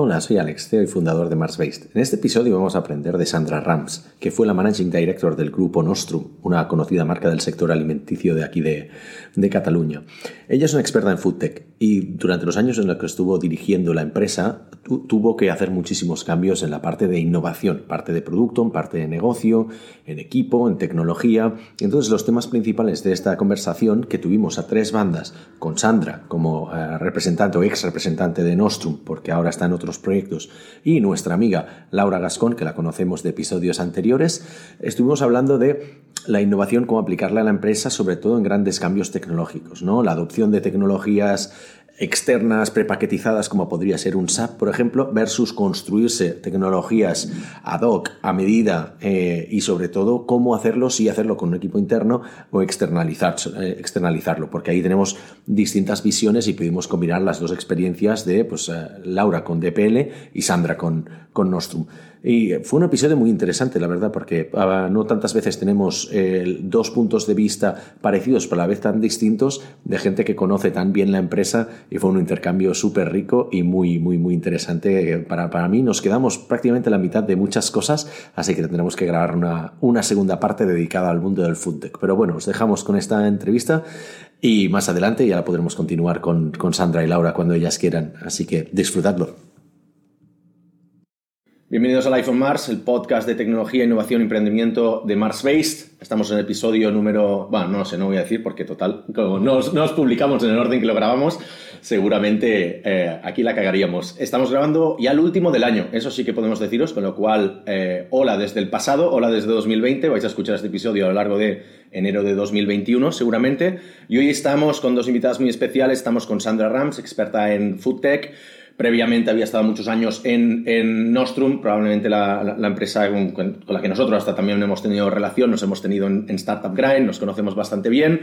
Hola, soy Alex, CEO y fundador de MarsBased. En este episodio vamos a aprender de Sandra Rams, que fue la Managing Director del grupo Nostrum, una conocida marca del sector alimenticio de aquí de, de Cataluña. Ella es una experta en foodtech y durante los años en los que estuvo dirigiendo la empresa tuvo que hacer muchísimos cambios en la parte de innovación, parte de producto, en parte de negocio, en equipo, en tecnología. Entonces los temas principales de esta conversación que tuvimos a tres bandas, con Sandra como eh, representante o ex representante de Nostrum, porque ahora está en otro proyectos, y nuestra amiga Laura Gascón, que la conocemos de episodios anteriores, estuvimos hablando de la innovación, cómo aplicarla a la empresa, sobre todo en grandes cambios tecnológicos, ¿no? La adopción de tecnologías externas prepaquetizadas como podría ser un SAP, por ejemplo, versus construirse tecnologías ad hoc, a medida eh, y sobre todo cómo hacerlo, si hacerlo con un equipo interno o externalizar, eh, externalizarlo, porque ahí tenemos distintas visiones y pudimos combinar las dos experiencias de pues, eh, Laura con DPL y Sandra con, con Nostrum. Y fue un episodio muy interesante, la verdad, porque ah, no tantas veces tenemos dos puntos de vista parecidos, pero a la vez tan distintos, de gente que conoce tan bien la empresa y fue un intercambio súper rico y muy, muy, muy interesante. Para, para mí nos quedamos prácticamente la mitad de muchas cosas, así que tendremos que grabar una, una segunda parte dedicada al mundo del foodtech. Pero bueno, os dejamos con esta entrevista y más adelante ya la podremos continuar con, con Sandra y Laura cuando ellas quieran, así que disfrutadlo. Bienvenidos a Life on Mars, el podcast de tecnología, innovación y emprendimiento de Mars Based. Estamos en el episodio número, bueno, no sé, no voy a decir porque total, como no os, publicamos en el orden que lo grabamos, seguramente eh, aquí la cagaríamos. Estamos grabando ya el último del año, eso sí que podemos deciros, con lo cual, eh, hola desde el pasado, hola desde 2020, vais a escuchar este episodio a lo largo de enero de 2021 seguramente. Y hoy estamos con dos invitadas muy especiales, estamos con Sandra Rams, experta en Food Tech, Previamente había estado muchos años en, en Nostrum, probablemente la, empresa con, la que nosotros hasta también hemos tenido relación, nos hemos tenido en, Startup Grind, nos conocemos bastante bien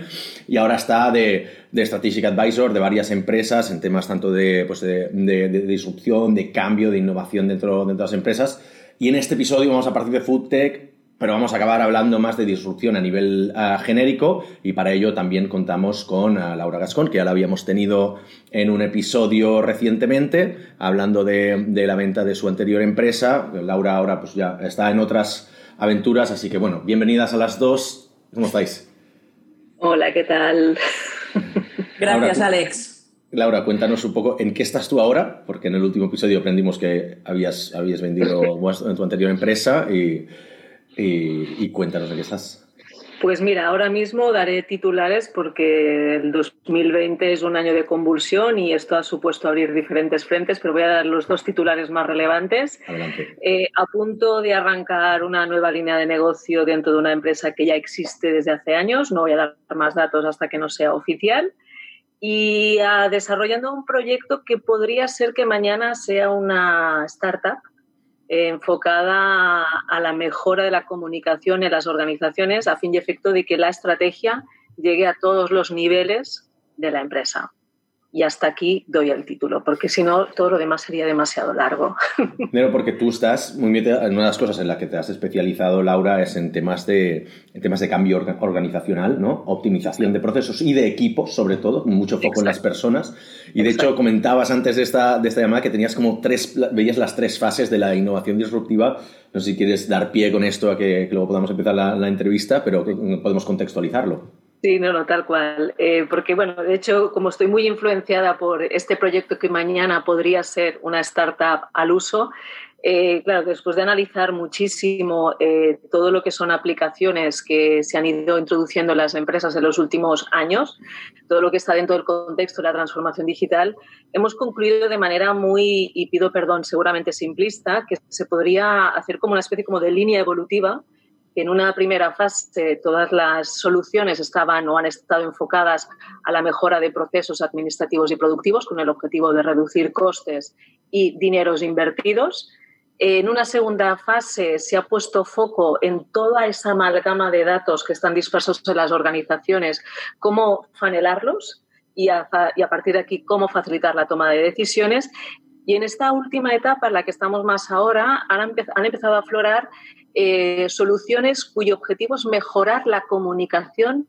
y ahora está de, de, Strategic Advisor de varias empresas en temas tanto de, pues de, de, disrupción, de cambio, de innovación dentro, dentro de las empresas. Y en este episodio vamos a partir de FoodTech pero vamos a acabar hablando más de disrupción a nivel ah, genérico y para ello también contamos con ah, Laura Gascón, que ya la habíamos tenido en un episodio recientemente, hablando de, la venta de su anterior empresa. Laura ahora pues ya está en otras aventuras, así que bueno, bienvenidas a las dos. ¿Cómo estáis? Hola, ¿qué tal? Gracias, Alex. Laura, cuéntanos un poco en qué estás tú ahora, porque en el último episodio aprendimos que habías, habías vendido tu anterior empresa y y, cuéntanos de qué estás. Pues mira, ahora mismo daré titulares porque el 2020 es un año de convulsión y esto ha supuesto abrir diferentes frentes, pero voy a dar los dos titulares más relevantes. Adelante. Eh, a punto de arrancar una nueva línea de negocio dentro de una empresa que ya existe desde hace años, no voy a dar más datos hasta que no sea oficial. Y ah, desarrollando un proyecto que podría ser que mañana sea una startup enfocada a la mejora de la comunicación en las organizaciones a fin y efecto de que la estrategia llegue a todos los niveles de la empresa y hasta aquí doy el título, porque si no, todo lo demás sería demasiado largo. Pero porque tú estás muy bien, una de las cosas en las que te has especializado, Laura, es en temas de, en temas de cambio organizacional, ¿no? Optimización de procesos y de equipos, sobre todo, mucho foco en las personas. Y de hecho, comentabas antes de esta, de esta llamada que tenías como tres, veías las tres fases de la innovación disruptiva. No sé si quieres dar pie con esto a que, luego podamos empezar la, la entrevista, pero podemos contextualizarlo. Sí, no, no, tal cual. Eh, porque, bueno, de hecho, como estoy muy influenciada por este proyecto que mañana podría ser una startup al uso, eh, claro, después de analizar muchísimo eh, todo lo que son aplicaciones que se han ido introduciendo en las empresas en los últimos años, todo lo que está dentro del contexto de la transformación digital, hemos concluido de manera muy, y pido perdón, seguramente simplista, que se podría hacer como una especie como de línea evolutiva en una primera fase todas las soluciones estaban o han estado enfocadas a la mejora de procesos administrativos y productivos con el objetivo de reducir costes y dineros invertidos. En una segunda fase se ha puesto foco en toda esa amalgama de datos que están dispersos en las organizaciones, cómo fanelarlos y a, partir de aquí cómo facilitar la toma de decisiones. Y en esta última etapa en la que estamos más ahora, han, empezado a aflorar eh, soluciones cuyo objetivo es mejorar la comunicación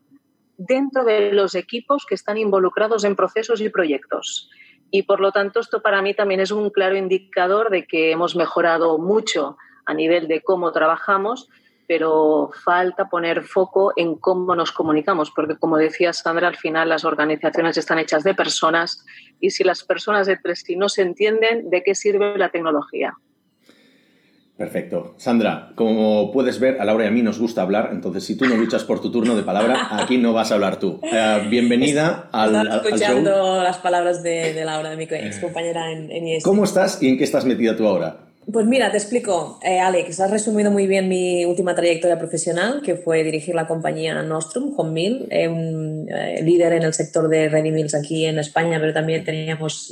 dentro de los equipos que están involucrados en procesos y proyectos. Y por lo tanto, esto para mí también es un claro indicador de que hemos mejorado mucho a nivel de cómo trabajamos, pero falta poner foco en cómo nos comunicamos, porque como decía Sandra, al final las organizaciones están hechas de personas y si las personas entre sí no se entienden, ¿de qué sirve la tecnología? Perfecto. Sandra, como puedes ver, a Laura y a mí nos gusta hablar, entonces si tú no luchas por tu turno de palabra, aquí no vas a hablar tú. Eh, bienvenida al, Estaba escuchando las palabras de, Laura, de mi ex compañera en, en ¿Cómo estás y en qué estás metida tú ahora? Pues mira, te explico, eh, Alex, has resumido muy bien mi última trayectoria profesional, que fue dirigir la compañía Nostrum, Home Mill, eh, un eh, líder en el sector de ready meals aquí en España, pero también teníamos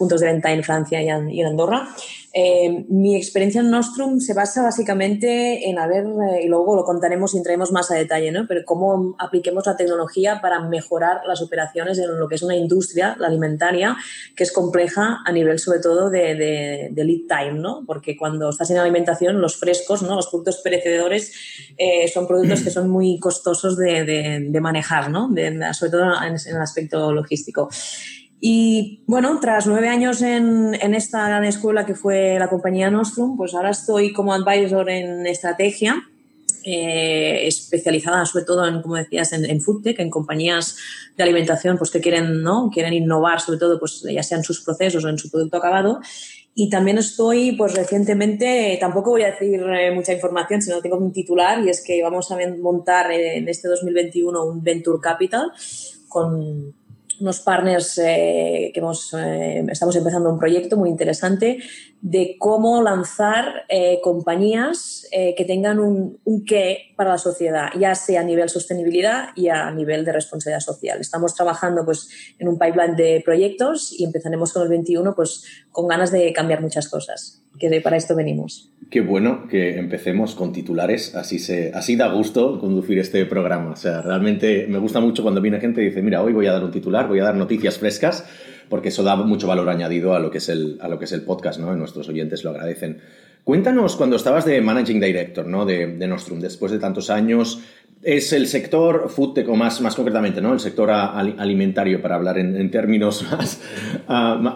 puntos de venta en Francia y en Andorra. Eh, mi experiencia en Nostrum se basa básicamente en haber, eh, y luego lo contaremos y entraremos más a detalle, ¿no? pero cómo apliquemos la tecnología para mejorar las operaciones en lo que es una industria, la alimentaria, que es compleja a nivel sobre todo de, lead time, ¿no? porque cuando estás en alimentación, los frescos, ¿no? los productos perecedores, eh, son productos que son muy costosos de, manejar, ¿no? sobre todo en el aspecto logístico. Y bueno, tras nueve años en, en, esta gran escuela que fue la compañía Nostrum, pues ahora estoy como advisor en estrategia, eh, especializada sobre todo en, como decías, en, en food tech, en compañías de alimentación pues que quieren, ¿no? quieren innovar sobre todo, pues ya sea en sus procesos o en su producto acabado. Y también estoy, pues recientemente, tampoco voy a decir eh, mucha información, sino tengo un titular y es que vamos a montar en este 2021 un Venture Capital con unos partners eh, que eh, estamos empezando un proyecto muy interesante de cómo lanzar eh, compañías que tengan un, un, qué para la sociedad, ya sea a nivel sostenibilidad y a nivel de responsabilidad social. Estamos trabajando pues, en un pipeline de proyectos y empezaremos con el 21 pues, con ganas de cambiar muchas cosas, que para esto venimos. Qué bueno que empecemos con titulares, así, se, así da gusto conducir este programa. O sea, realmente me gusta mucho cuando viene gente y dice, mira, hoy voy a dar un titular, voy a dar noticias frescas, porque eso da mucho valor añadido a lo que es el, a lo que es el podcast, ¿no? Y nuestros oyentes lo agradecen. Cuéntanos cuando estabas de Managing Director, ¿no? De, de Nostrum, después de tantos años, es el sector food o más, más concretamente, ¿no? El sector alimentario, para hablar en, términos más,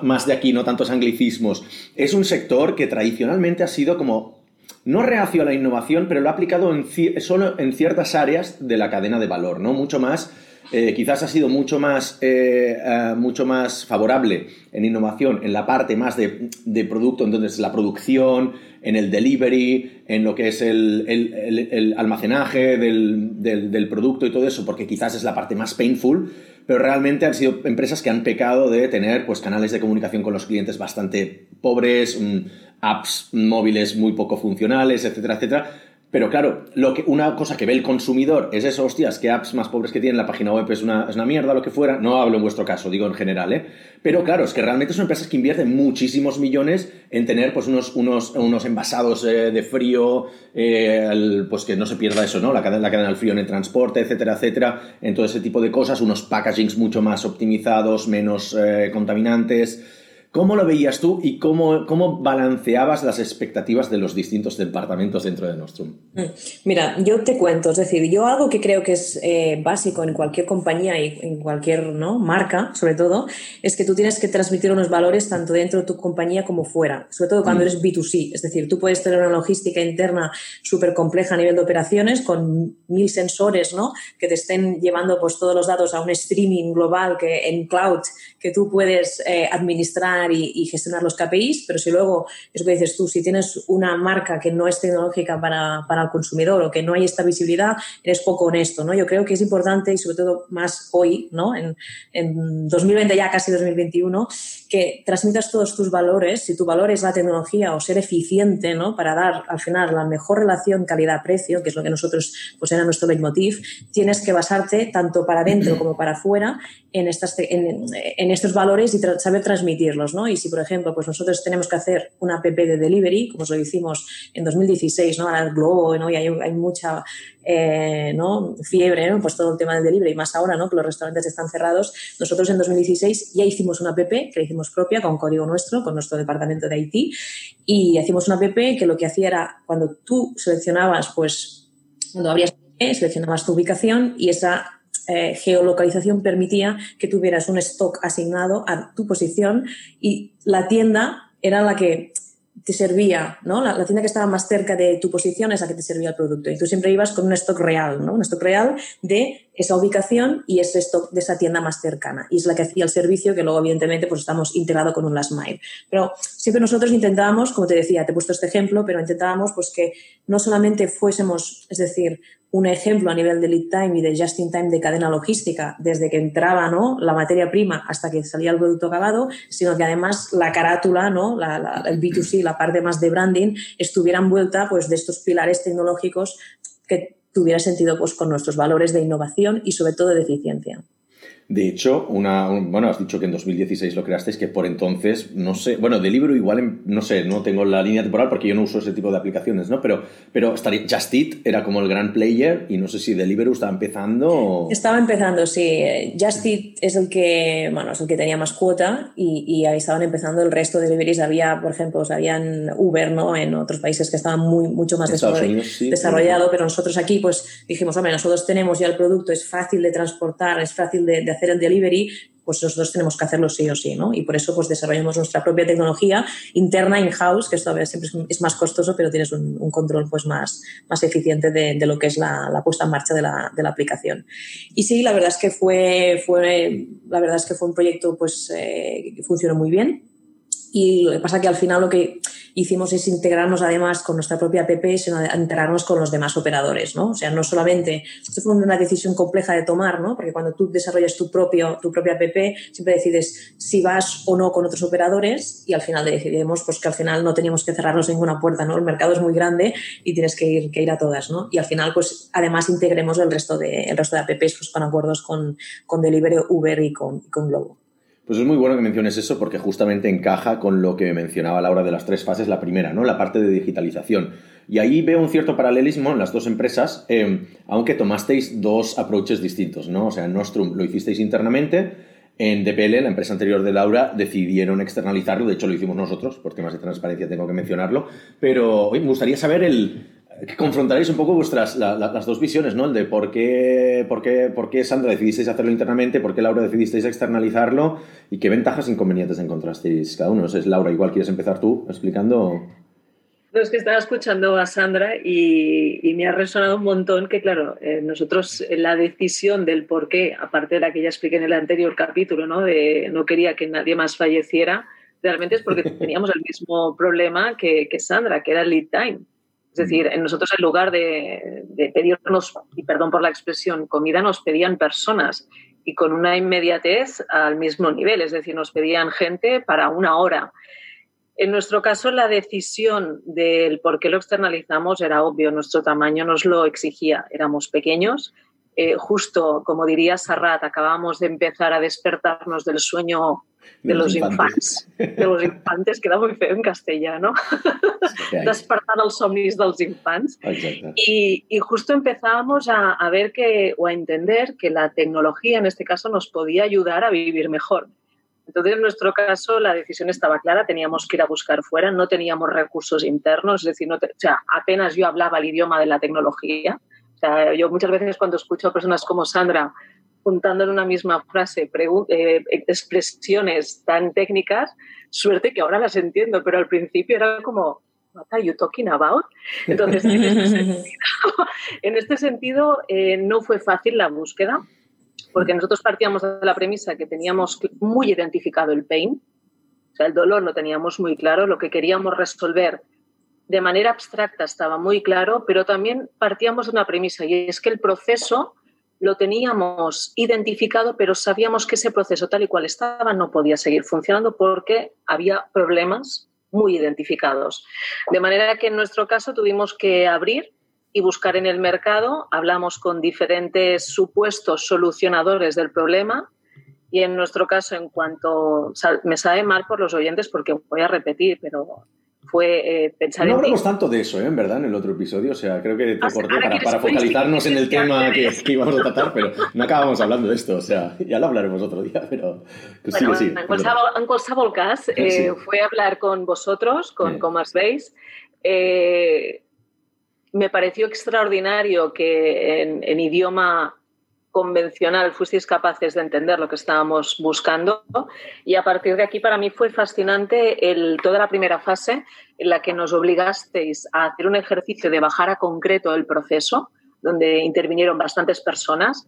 más de aquí, no tantos anglicismos. Es un sector que tradicionalmente ha sido como no reacio a la innovación, pero lo ha aplicado en, solo en ciertas áreas de la cadena de valor, ¿no? Mucho más, eh, quizás ha sido mucho más, eh, eh, mucho más favorable en innovación en la parte más de, de producto, entonces la producción, en el delivery, en lo que es el, almacenaje del, producto y todo eso, porque quizás es la parte más painful, pero realmente han sido empresas que han pecado de tener pues, canales de comunicación con los clientes bastante pobres, mm, apps móviles muy poco funcionales, etcétera, etcétera pero claro, lo que, una cosa que ve el consumidor es eso, hostias, qué apps más pobres que tienen, la página web es una, es una mierda, lo que fuera. No hablo en vuestro caso, digo en general, ¿eh? Pero claro, es que realmente son empresas que invierten muchísimos millones en tener pues unos, unos, unos envasados eh, de frío, eh, pues que no se pierda eso, ¿no? La cadena, la cadena del frío en el transporte, etcétera, etcétera, en todo ese tipo de cosas, unos packagings mucho más optimizados, menos eh, contaminantes. ¿Cómo lo veías tú y cómo, cómo balanceabas las expectativas de los distintos departamentos dentro de Nostrum? Mm. Mira, yo te cuento, es decir, yo algo que creo que es eh, básico en cualquier compañía y en cualquier ¿no? marca, sobre todo, es que tú tienes que transmitir unos valores tanto dentro de tu compañía como fuera, sobre todo cuando mm. eres B2C, es decir, tú puedes tener una logística interna súper compleja a nivel de operaciones con mil sensores ¿no? que te estén llevando pues, todos los datos a un streaming global que en cloud que tú puedes eh, administrar y, gestionar los KPIs, pero si luego, eso que dices tú, si tienes una marca que no es tecnológica para, para, el consumidor o que no hay esta visibilidad, eres poco honesto, ¿no? Yo creo que es importante y sobre todo más hoy, ¿no? En, en 2020 ya casi 2021, que transmitas todos tus valores, si tu valor es la tecnología o ser eficiente, ¿no? Para dar al final la mejor relación calidad-precio, que es lo que nosotros, pues era nuestro leitmotiv, tienes que basarte tanto para adentro como para afuera en, estas, en, en estos valores y saber transmitirlos. ¿no? Y si, por ejemplo, pues nosotros tenemos que hacer una app de delivery, como lo hicimos en 2016, ¿no? Ahora el Globo. Y hay, hay mucha eh, ¿no? fiebre, ¿no? Pues todo el tema del delivery, más ahora, ¿no? Que los restaurantes están cerrados. Nosotros en 2016 ya hicimos una app que la hicimos propia con código nuestro, con nuestro departamento de IT, y hicimos una app que lo que hacía era, cuando tú seleccionabas, pues, cuando abrías seleccionabas tu ubicación y esa eh, geolocalización permitía que tuvieras un stock asignado a tu posición y la tienda era la que te servía, ¿no? La, tienda que estaba más cerca de tu posición es la que te servía el producto. Y tú siempre ibas con un stock real, ¿no? Un stock real de esa ubicación y ese stock de esa tienda más cercana. Y es la que hacía el servicio que luego, evidentemente, pues estamos integrado con un last mile. Pero siempre nosotros intentábamos, como te decía, te he puesto este ejemplo, pero intentábamos pues que no solamente fuésemos, es decir, un ejemplo a nivel de lead time y de just in time de cadena logística, desde que entraba ¿no? la materia prima hasta que salía el producto acabado, sino que además la carátula, ¿no? La, el B2C, la parte más de branding, estuviera envuelta pues, de estos pilares tecnológicos que tuviera sentido pues, con nuestros valores de innovación y sobre todo de eficiencia. De hecho, una, bueno, has dicho que en 2016 lo creasteis, que por entonces, no sé, bueno, de libro igual, no sé, no tengo la línea temporal porque yo no uso ese tipo de aplicaciones, ¿no? Pero, pero estaría, Just Eat era como el gran player y no sé si Deliveroo estaba empezando. Estaba empezando, sí. Just Eat es el que, bueno, es el que tenía más cuota y, y ahí estaban empezando el resto de deliveries. Había, por ejemplo, habían Uber, ¿no? En otros países que estaban muy, mucho más desarrollado, pero nosotros aquí, pues dijimos, hombre, nosotros tenemos ya el producto, es fácil de transportar, es fácil de hacer el delivery, pues nosotros tenemos que hacerlo sí o sí, ¿no? Y por eso pues desarrollamos nuestra propia tecnología interna in-house, que esto todavía siempre es más costoso, pero tienes un, control pues más, más eficiente de, lo que es la, puesta en marcha de la, de la, aplicación. Y sí, la verdad es que fue, fue, la verdad es que fue un proyecto pues eh, que funcionó muy bien. Y lo que pasa que al final lo que hicimos es integrarnos además con nuestra propia app, sino integrarnos con los demás operadores, ¿no? O sea, no solamente, esto fue una decisión compleja de tomar, ¿no? Porque cuando tú desarrollas tu, propio, tu propia app, siempre decides si vas o no con otros operadores y al final decidimos pues que al final no teníamos que cerrarnos ninguna puerta, ¿no? El mercado es muy grande y tienes que ir, que ir a todas, ¿no? Y al final, pues además integremos el resto de, el resto de apps pues, con acuerdos con, con Delivery, Uber y con, y con Globo. Pues es muy bueno que menciones eso porque justamente encaja con lo que mencionaba Laura de las tres fases, la primera, ¿no? La parte de digitalización. Y ahí veo un cierto paralelismo en las dos empresas, eh, aunque tomasteis dos approaches distintos, ¿no? O sea, en Nostrum lo hicisteis internamente, en DPL, la empresa anterior de Laura, decidieron externalizarlo, de hecho lo hicimos nosotros, por temas de transparencia tengo que mencionarlo, pero me gustaría saber el, que confrontaréis un poco vuestras las dos visiones, ¿no? El de por qué, por, qué, por qué Sandra decidisteis hacerlo internamente, por qué Laura decidisteis externalizarlo y qué ventajas e inconvenientes encontrasteis cada uno. No sé, Laura, igual quieres empezar tú explicando. No, es que estaba escuchando a Sandra y, me ha resonado un montón que, claro, eh, nosotros eh, la decisión del por qué, aparte de la que ya expliqué en el anterior capítulo, ¿no? De no quería que nadie más falleciera, realmente es porque teníamos el mismo problema que, que Sandra, que era el lead time. Es decir, en nosotros en lugar de, pedirnos, y perdón por la expresión, comida, nos pedían personas y con una inmediatez al mismo nivel, es decir, nos pedían gente para una hora. En nuestro caso, la decisión del por qué lo externalizamos era obvio, nuestro tamaño nos lo exigía, éramos pequeños, eh, justo, como diría Sarrat, acabamos de empezar a despertarnos del sueño de, los, infantes. De los infantes, queda muy feo en castellano. Despertar los somnis dels infants. Y, y, justo empezábamos a, a, ver que, o a entender que la tecnología en este caso nos podía ayudar a vivir mejor. Entonces, en nuestro caso, la decisión estaba clara, teníamos que ir a buscar fuera, no teníamos recursos internos, es decir, no o sea, apenas yo hablaba el idioma de la tecnología, yo muchas veces cuando escucho a personas como Sandra juntando en una misma frase eh, expresiones tan técnicas, suerte que ahora las entiendo, pero al principio era como, what are you talking about? Entonces, en este sentido, en este sentido eh, no fue fácil la búsqueda, porque nosotros partíamos de la premisa que teníamos muy identificado el pain, o sea, el dolor lo teníamos muy claro, lo que queríamos resolver de manera abstracta estaba muy claro, pero también partíamos de una premisa y es que el proceso lo teníamos identificado, pero sabíamos que ese proceso tal y cual estaba no podía seguir funcionando porque había problemas muy identificados. De manera que en nuestro caso tuvimos que abrir y buscar en el mercado, hablamos con diferentes supuestos solucionadores del problema Y en nuestro caso, en cuanto me sabe mal por los oyentes porque voy a repetir, pero fue eh, pensar no hablamos tanto de eso, ¿eh? en verdad, en el otro episodio. O sea, creo que te ah, corté para, focalizarnos en el tema que, íbamos a tratar, pero no acabamos hablando de esto. O sea, ya lo hablaremos otro día, pero bueno, sí, En, qualsevol, caso, eh, fue hablar con vosotros, con, Mars Base. Eh, me pareció extraordinario que en idioma convencional fuisteis capaces de entender lo que estábamos buscando. Y a partir de aquí para mí fue fascinante toda la primera fase en la que nos obligasteis a hacer un ejercicio de bajar a concreto el proceso, donde intervinieron bastantes personas,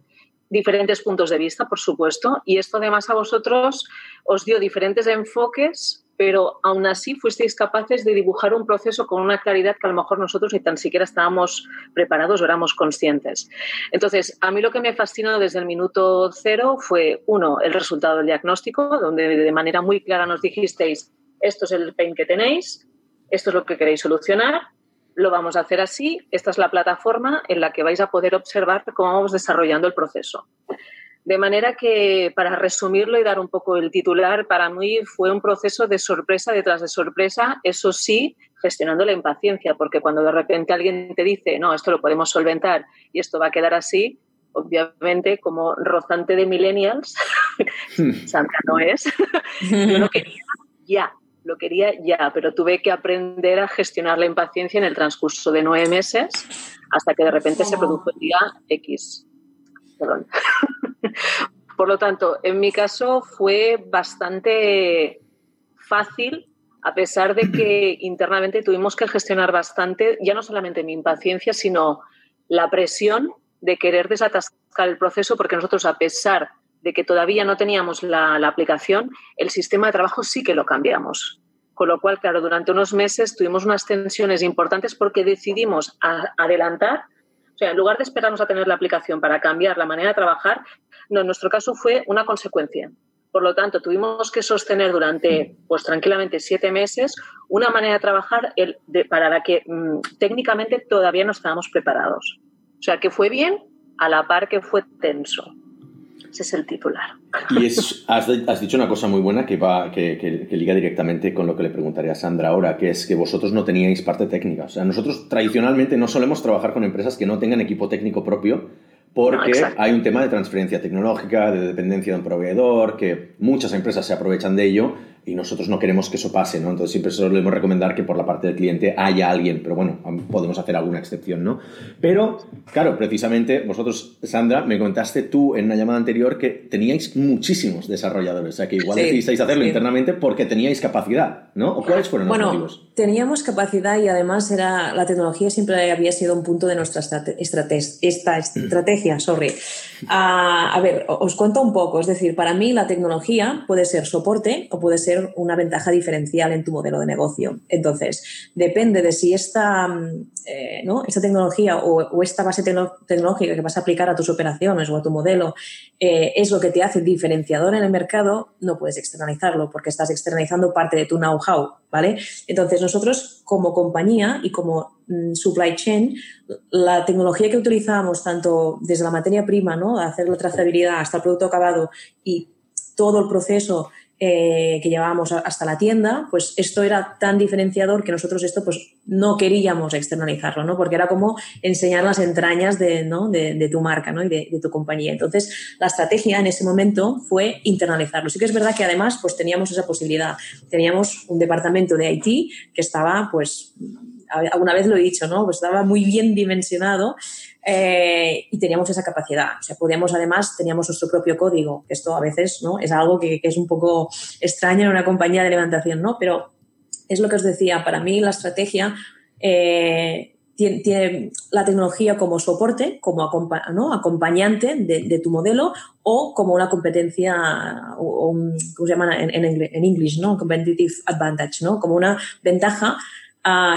diferentes puntos de vista, por supuesto, y esto además a vosotros os dio diferentes enfoques pero aún así fuisteis capaces de dibujar un proceso con una claridad que a lo mejor nosotros ni tan siquiera estábamos preparados o éramos conscientes. Entonces, a mí lo que me fascinó desde el minuto cero fue, uno, el resultado del diagnóstico, donde de manera muy clara nos dijisteis, esto es el pain que tenéis, esto es lo que queréis solucionar, lo vamos a hacer así, esta es la plataforma en la que vais a poder observar cómo vamos desarrollando el proceso. De manera que, para resumirlo y dar un poco el titular, para mí fue un proceso de sorpresa detrás de sorpresa, eso sí, gestionando la impaciencia, porque cuando de repente alguien te dice, no, esto lo podemos solventar y esto va a quedar así, obviamente, como rozante de millennials, Santa no es, yo lo quería ya, lo quería ya, pero tuve que aprender a gestionar la impaciencia en el transcurso de nueve meses hasta que de repente se produjo el día X. Perdón. Por lo tanto, en mi caso fue bastante fácil, a pesar de que internamente tuvimos que gestionar bastante, ya no solamente mi impaciencia, sino la presión de querer desatascar el proceso, porque nosotros, a pesar de que todavía no teníamos la, aplicación, el sistema de trabajo sí que lo cambiamos. Con lo cual, claro, durante unos meses tuvimos unas tensiones importantes porque decidimos adelantar o sea, en lugar de esperarnos a tener la aplicación para cambiar la manera de trabajar, no, en nuestro caso fue una consecuencia. Por lo tanto, tuvimos que sostener durante, pues tranquilamente, siete meses una manera de trabajar para la que mm, técnicamente todavía no estábamos preparados. O sea, que fue bien a la par que fue tenso. Ese es el titular. Y es, has, dicho una cosa muy buena que, va, que, que, liga directamente con lo que le preguntaría a Sandra ahora, que es que vosotros no teníais parte técnica. O sea, nosotros tradicionalmente no solemos trabajar con empresas que no tengan equipo técnico propio porque hay un tema de transferencia tecnológica, de dependencia de un proveedor, que muchas empresas se aprovechan de ello y nosotros no queremos que eso pase, ¿no? Entonces siempre solemos recomendar que por la parte del cliente haya alguien, pero bueno, podemos hacer alguna excepción, ¿no? Pero, claro, precisamente vosotros, Sandra, me contaste tú en una llamada anterior que teníais muchísimos desarrolladores, o sea, que igual decidisteis hacerlo internamente porque teníais capacidad, ¿no? ¿O cuáles fueron los bueno, Teníamos capacidad y además era la tecnología siempre había sido un punto de nuestra estrategia, esta estrategia, sorry. A ver, os cuento un poco, es decir, para mí la tecnología puede ser soporte o puede ser una ventaja diferencial en tu modelo de negocio. Entonces, depende de si esta, mm, eh, ¿no? esta tecnología o, esta base tecnológica que vas a aplicar a tus operaciones o a tu modelo eh, es lo que te hace diferenciador en el mercado, no puedes externalizarlo porque estás externalizando parte de tu know-how, ¿vale? Entonces, nosotros como compañía y como mm, supply chain, la tecnología que utilizábamos tanto desde la materia prima, ¿no? hacer la trazabilidad hasta el producto acabado y todo el proceso eh, que llevábamos hasta la tienda, pues esto era tan diferenciador que nosotros esto pues no queríamos externalizarlo, ¿no? Porque era como enseñar las entrañas de, ¿no? de, tu marca ¿no? y de, tu compañía. Entonces, la estrategia en ese momento fue internalizarlo. Sí que es verdad que además pues teníamos esa posibilidad. Teníamos un departamento de IT que estaba pues alguna vez lo he dicho, ¿no? Pues estaba muy bien dimensionado eh, y teníamos esa capacidad. O sea, podíamos además, teníamos nuestro propio código, esto a veces, ¿no? Es algo que, es un poco extraño en una compañía de levantación, ¿no? Pero es lo que os decía, para mí la estrategia eh, tiene, la tecnología como soporte, como acompañante de, tu modelo o como una competencia, o, ¿cómo se llama en, en, inglés? ¿no? Competitive advantage, ¿no? Como una ventaja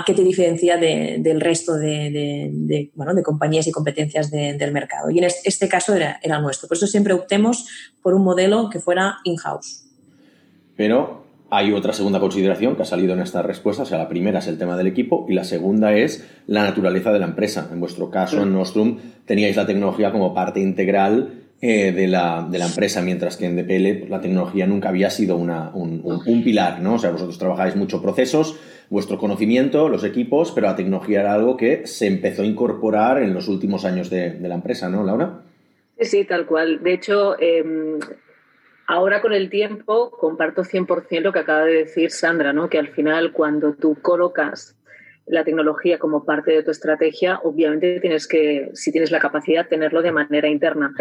que te diferencia del resto de, de, compañías y competencias del mercado. Y en este, caso era, nuestro. Por eso siempre optemos por un modelo que fuera in-house. Pero hay otra segunda consideración que ha salido en esta respuesta. O sea, la primera es el tema del equipo y la segunda es la naturaleza de la empresa. En vuestro caso, en Nostrum, teníais la tecnología como parte integral eh, de, la, de, la, empresa, mientras que en DPL la tecnología nunca había sido una, un, un, pilar, ¿no? O sea, vosotros trabajáis mucho procesos, vuestro conocimiento, los equipos, pero la tecnología era algo que se empezó a incorporar en los últimos años de, la empresa, ¿no, Laura? Sí, tal cual. De hecho, eh, ahora con el tiempo comparto 100% lo que acaba de decir Sandra, ¿no? Que al final cuando tú colocas la tecnología como parte de tu estrategia, obviamente tienes que, si tienes la capacidad, tenerlo de manera interna.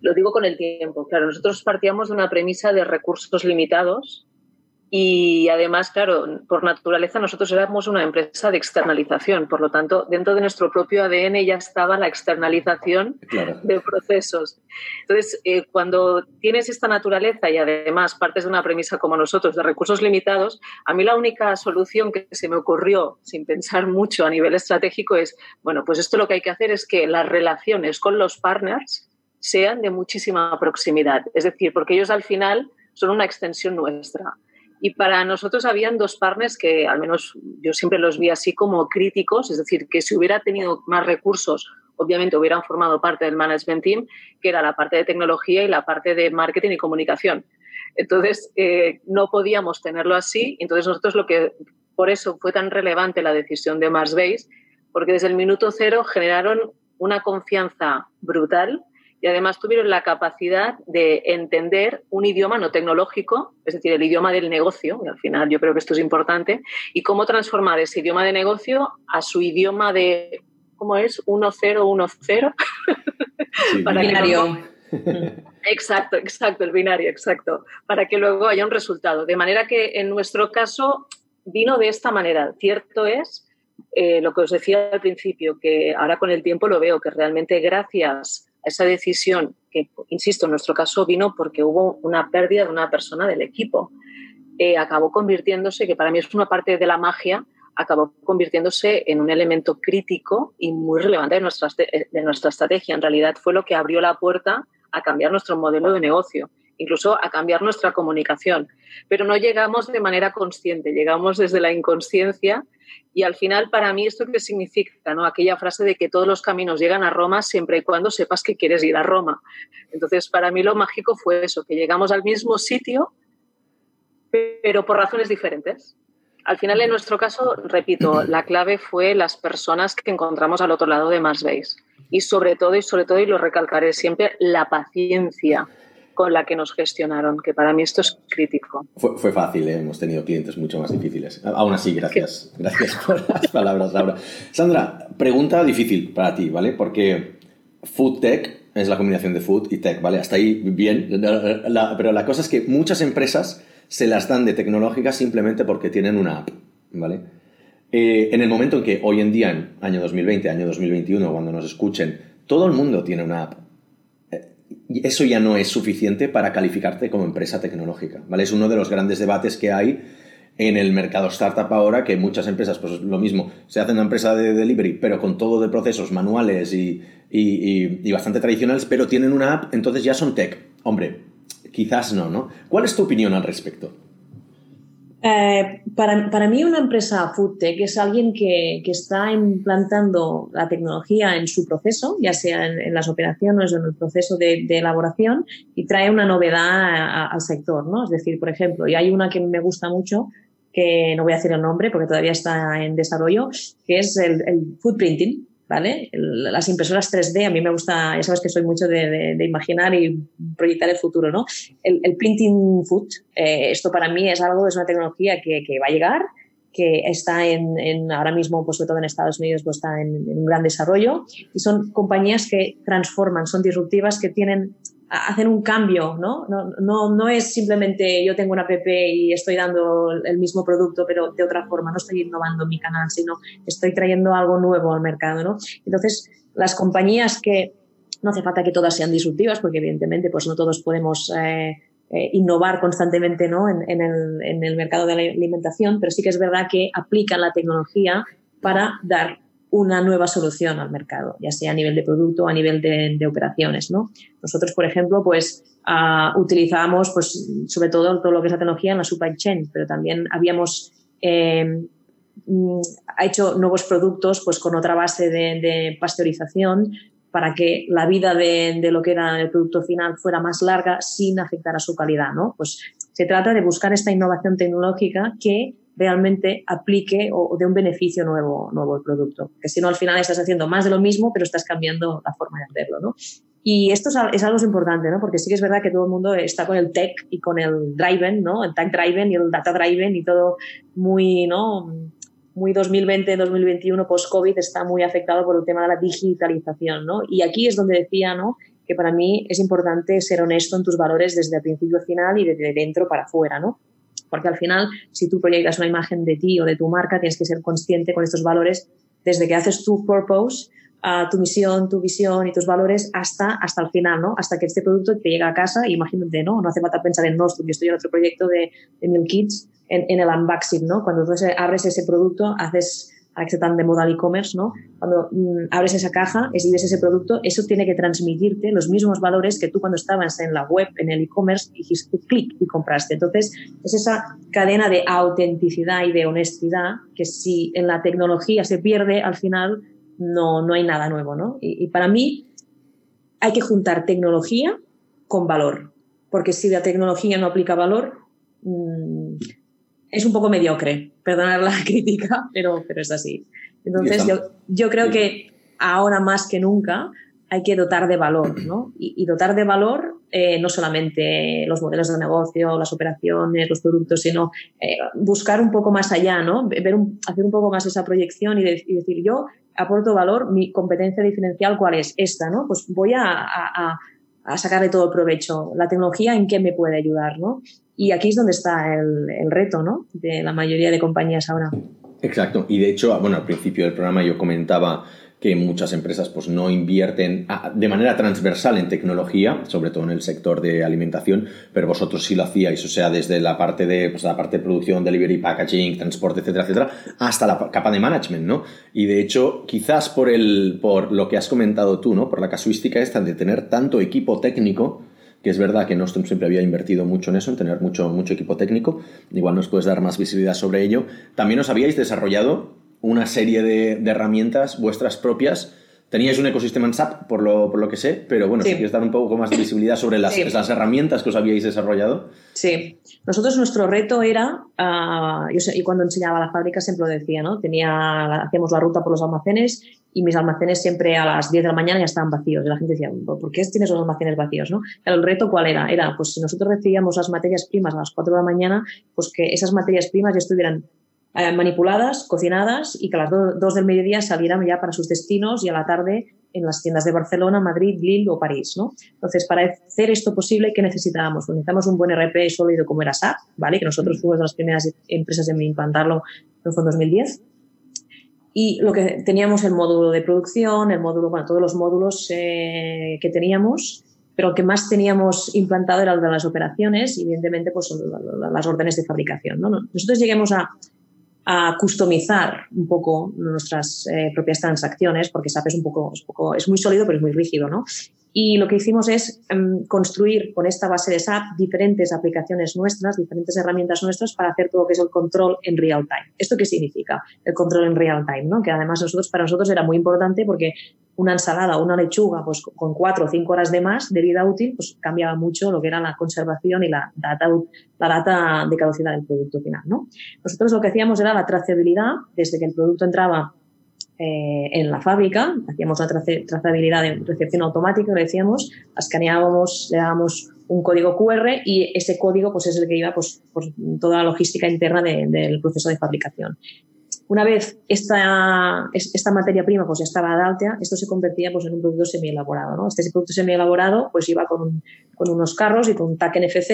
Lo digo con el tiempo. Claro, nosotros partíamos de una premisa de recursos limitados y además, claro, por naturaleza nosotros éramos una empresa de externalización, por lo tanto, dentro de nuestro propio ADN ya estaba la externalización de procesos. Entonces, eh, cuando tienes esta naturaleza y además partes de una premisa como nosotros de recursos limitados, a mí la única solución que se me ocurrió sin pensar mucho a nivel estratégico es, bueno, pues esto lo que hay que hacer es que las relaciones con los partners sean de muchísima proximidad, es decir, porque ellos al final son una extensión nuestra. Y para nosotros habían dos partners que al menos yo siempre los vi así como críticos, es decir, que si hubiera tenido más recursos, obviamente hubieran formado parte del management team, que era la parte de tecnología y la parte de marketing y comunicación. Entonces, eh, no podíamos tenerlo así. Entonces, nosotros lo que, por eso fue tan relevante la decisión de Mars Base, porque desde el minuto cero generaron una confianza brutal y además tuvieron la capacidad de entender un idioma no tecnológico, es decir, el idioma del negocio, y al final yo creo que esto es importante, y cómo transformar ese idioma de negocio a su idioma de, ¿cómo es? 1-0-1-0. Sí, binario. exacto, exacto, el binario, exacto, para que luego haya un resultado. De manera que en nuestro caso vino de esta manera. Cierto es eh, lo que os decía al principio, que ahora con el tiempo lo veo, que realmente gracias esa decisión, que insisto, en nuestro caso vino porque hubo una pérdida de una persona del equipo, eh, acabó convirtiéndose, que para mí es una parte de la magia, acabó convirtiéndose en un elemento crítico y muy relevante de nuestra, de nuestra estrategia. En realidad fue lo que abrió la puerta a cambiar nuestro modelo de negocio, incluso a cambiar nuestra comunicación. Pero no llegamos de manera consciente, llegamos desde la inconsciencia y al final, para mí, ¿esto qué significa? ¿no? Aquella frase de que todos los caminos llegan a Roma siempre y cuando sepas que quieres ir a Roma. Entonces, para mí lo mágico fue eso, que llegamos al mismo sitio, pero por razones diferentes. Al final, en nuestro caso, repito, la clave fue las personas que encontramos al otro lado de Base Y sobre todo, y sobre todo, y lo recalcaré siempre, la paciencia con la que nos gestionaron, que para mí esto es crítico. Fue, fácil, ¿eh? hemos tenido clientes mucho más difíciles. Aún así, gracias. Gracias por las palabras, Laura. Sandra, pregunta difícil para ti, ¿vale? Porque Food Tech es la combinación de Food y Tech, ¿vale? Hasta ahí bien, pero la cosa es que muchas empresas se las dan de tecnológicas simplemente porque tienen una app, ¿vale? Eh, en el momento en que hoy en día, en año 2020, año 2021, cuando nos escuchen, todo el mundo tiene una app eso ya no es suficiente para calificarte como empresa tecnológica, ¿vale? Es uno de los grandes debates que hay en el mercado startup ahora, que muchas empresas, pues lo mismo, se hacen una empresa de delivery, pero con todo de procesos manuales y, y bastante tradicionales, pero tienen una app, entonces ya son tech. Hombre, quizás no, ¿no? ¿Cuál es tu opinión al respecto? Eh, para, para, mí una empresa foodtech es alguien que, que, está implantando la tecnología en su proceso, ya sea en, las operaciones o en el proceso de, elaboración, y trae una novedad al sector, ¿no? Es decir, por ejemplo, y hay una que me gusta mucho, que no voy a decir el nombre porque todavía está en desarrollo, que es el, el food printing. ¿Vale? Las impresoras 3D, a mí me gusta, ya sabes que soy mucho de, imaginar y proyectar el futuro, ¿no? El, printing food, eh, esto para mí es algo, es una tecnología que, va a llegar, que está en, ahora mismo, pues sobre todo en Estados Unidos, pues está en, en, un gran desarrollo y son compañías que transforman, son disruptivas, que tienen hacen un cambio, ¿no? ¿no? No, no es simplemente yo tengo una app y estoy dando el mismo producto, pero de otra forma, no estoy innovando mi canal, sino estoy trayendo algo nuevo al mercado, ¿no? Entonces, las compañías que no hace falta que todas sean disruptivas, porque evidentemente pues no todos podemos eh, eh, innovar constantemente ¿no? en, el, en el mercado de la alimentación, pero sí que es verdad que aplican la tecnología para dar una nueva solución al mercado, ya sea a nivel de producto o a nivel de, operaciones. ¿no? Nosotros, por ejemplo, pues uh, utilizábamos pues, sobre todo todo lo que es la tecnología en la supply chain, pero también habíamos eh, hecho nuevos productos pues, con otra base de, de pasteurización para que la vida de, de, lo que era el producto final fuera más larga sin afectar a su calidad, ¿no? Pues se trata de buscar esta innovación tecnológica que realmente aplique o, dé un beneficio nuevo, nuevo al producto. Que si no, al final estás haciendo más de lo mismo, pero estás cambiando la forma de hacerlo, ¿no? Y esto es, algo importante, ¿no? Porque sí que es verdad que todo el mundo está con el tech y con el driven, ¿no? El tech driven y el data driven y todo muy, ¿no? Muy 2020-2021 post-COVID está muy afectado por el tema de la digitalización, ¿no? Y aquí es donde decía, ¿no? Que para mí es importante ser honesto en tus valores desde el principio al final y desde dentro para afuera, ¿no? Porque al final, si tú proyectas una imagen de ti o de tu marca, tienes que ser consciente con estos valores desde que haces tu purpose a tu misión, tu visión y tus valores hasta, hasta el final, ¿no? Hasta que este producto te llega a casa, imagínate, ¿no? No hace falta pensar en Nostrum, yo estoy en otro proyecto de, de Milk Kids, en, en, el unboxing, ¿no? Cuando tú abres ese producto, haces que tan de moda e-commerce, ¿no? Cuando mm, abres esa caja, exhibes ese producto, eso tiene que transmitirte los mismos valores que tú cuando estabas en la web, en el e-commerce, dijiste clic y compraste. Entonces, es esa cadena de autenticidad y de honestidad que si en la tecnología se pierde, al final no, no hay nada nuevo, ¿no? Y, para mí hay que juntar tecnología con valor, porque si la tecnología no aplica valor, mm, es un poco mediocre, perdonar la crítica, pero, pero es así. Entonces yo, yo creo que ahora más que nunca hay que dotar de valor, ¿no? Y, dotar de valor eh, no solamente los modelos de negocio, las operaciones, los productos, sino eh, buscar un poco más allá, ¿no? Ver hacer un poco más esa proyección y, decir, yo aporto valor, mi competencia diferencial, ¿cuál es? Esta, ¿no? Pues voy a, a, a sacarle todo provecho. La tecnología, ¿en qué me puede ayudar, ¿no? Y aquí es donde está el, el reto, ¿no? De la mayoría de compañías ahora. Exacto. Y de hecho, bueno, al principio del programa yo comentaba que muchas empresas pues, no invierten ah, de manera transversal en tecnología, sobre todo en el sector de alimentación, pero vosotros sí lo hacíais, o sea, desde la parte de, pues, la parte de producción, delivery, packaging, transporte, etcétera, etcétera, hasta la capa de management, ¿no? Y de hecho, quizás por, el, por lo que has comentado tú, ¿no? Por la casuística esta de tener tanto equipo técnico, que es verdad que Nostrum siempre había invertido mucho en eso, en tener mucho, mucho equipo técnico, igual nos puedes dar más visibilidad sobre ello. También os habíais desarrollado una serie de, herramientas vuestras propias. Teníais un ecosistema en SAP, por lo, por lo que sé, pero bueno, si quieres dar un poco más de visibilidad sobre las, las, herramientas que os habíais desarrollado. Sí, nosotros nuestro reto era, uh, yo cuando enseñaba la fábrica siempre lo decía, ¿no? Tenía, hacíamos la ruta por los almacenes y mis almacenes siempre a las 10 de la mañana ya estaban vacíos. Y la gente decía, ¿por qué tienes los almacenes vacíos? ¿no? El reto cuál era? Era, pues si nosotros recibíamos las materias primas a las 4 de la mañana, pues que esas materias primas ya estuvieran eh, manipuladas, cocinadas y que a las 2 del mediodía salieran ya para sus destinos y a la tarde en las tiendas de Barcelona, Madrid, Lille o París, ¿no? Entonces, para hacer esto posible, ¿qué necesitábamos? Pues necesitamos un buen RP sólido como era SAP, ¿vale? Que nosotros fuimos de las primeras empresas en implantarlo, en 2010. Y lo que teníamos el módulo de producción, el módulo, bueno, todos los módulos eh, que teníamos, pero el que más teníamos implantado era el de las operaciones y evidentemente pues las órdenes de fabricación. ¿no? Nosotros lleguemos a, a customizar un poco nuestras eh, propias transacciones, porque SAP es un poco, es, poco, es muy sólido, pero es muy rígido, ¿no? Y lo que hicimos es um, construir con esta base de SAP diferentes aplicaciones nuestras, diferentes herramientas nuestras para hacer todo lo que es el control en real time. ¿Esto qué significa? El control en real time, ¿no? Que además nosotros, para nosotros era muy importante porque una ensalada una lechuga pues, con cuatro o cinco horas de más de vida útil, pues cambiaba mucho lo que era la conservación y la data, la data de caducidad del producto final. ¿no? Nosotros lo que hacíamos era la trazabilidad desde que el producto entraba eh, en la fábrica, hacíamos una trazabilidad de recepción automática, lo decíamos, escaneábamos, le dábamos un código QR y ese código pues, es el que iba pues, por toda la logística interna del proceso de fabricación. Una vez esta, esta materia prima pues ya estaba de alta, esto se convertía pues en un producto semi-elaborado. ¿no? Este producto semi-elaborado pues iba con, con, unos carros y con un TAC NFC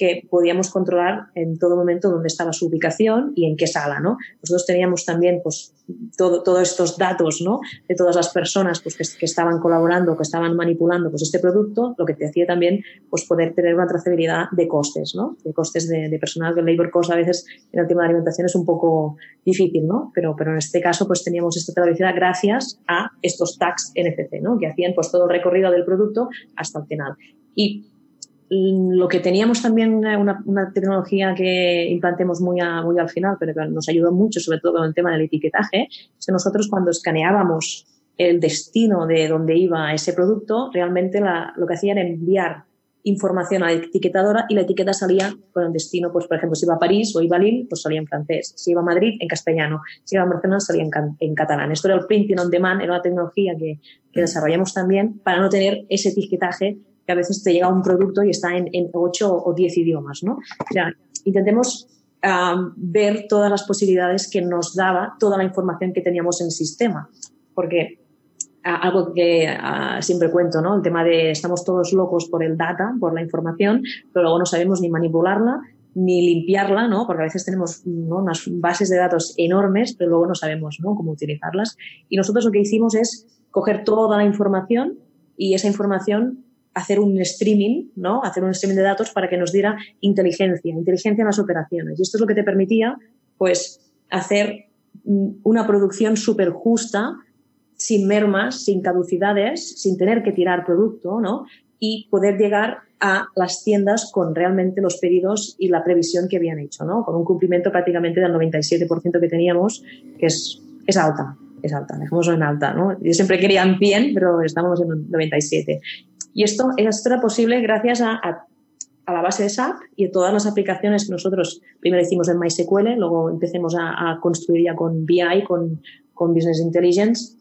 que podíamos controlar en todo momento dónde estaba su ubicación y en qué sala. ¿no? Nosotros teníamos también pues, todo, todos estos datos ¿no? de todas las personas pues, que, que, estaban colaborando, que estaban manipulando pues, este producto, lo que te hacía también pues, poder tener una trazabilidad de costes, ¿no? de costes de, de personal, que el labor cost a veces en el tema de alimentación es un poco difícil. Pero, pero en este caso pues teníamos esta trazabilidad gracias a estos tags NFC, ¿no? Que hacían pues todo el recorrido del producto hasta el final. Y lo que teníamos también eh, una, una tecnología que implantemos muy, muy al final, pero que nos ayudó mucho, sobre todo con el tema del etiquetaje, es que nosotros cuando escaneábamos el destino de dónde iba ese producto, realmente lo que hacían era enviar información a la etiquetadora y la etiqueta salía con el destino, pues por ejemplo, si iba a París o iba a Lille, pues salía en francés, si iba a Madrid, en castellano, si iba a Barcelona, salía en, catalán. Esto era el printing on demand, era una tecnología que, que, desarrollamos también para no tener ese etiquetaje que a veces te llega un producto y está en, en 8 o 10 idiomas, ¿no? O sea, intentemos ver todas las posibilidades que nos daba toda la información que teníamos en el sistema, porque algo que siempre cuento, ¿no? El tema de estamos todos locos por el data, por la información, pero luego no sabemos ni manipularla ni limpiarla, ¿no? Porque a veces tenemos unas bases de datos enormes, pero luego no sabemos ¿no? cómo utilizarlas. Y nosotros lo que hicimos es coger toda la información y esa información hacer un streaming, ¿no? Hacer un streaming de datos para que nos diera inteligencia, inteligencia en las operaciones. Y esto es lo que te permitía, pues, hacer una producción súper justa sin mermas, sin caducidades, sin tener que tirar producto, ¿no? Y poder llegar a las tiendas con realmente los pedidos y la previsión que habían hecho, ¿no? Con un cumplimiento prácticamente del 97% que teníamos, que es, es alta, es alta, dejémoslo en alta, ¿no? Yo siempre quería en 100, pero estamos en 97. Y esto, esto era posible gracias a, a, la base de SAP y a todas las aplicaciones que nosotros primero hicimos en MySQL, luego empecemos a, a construir ya con BI, con, con Business Intelligence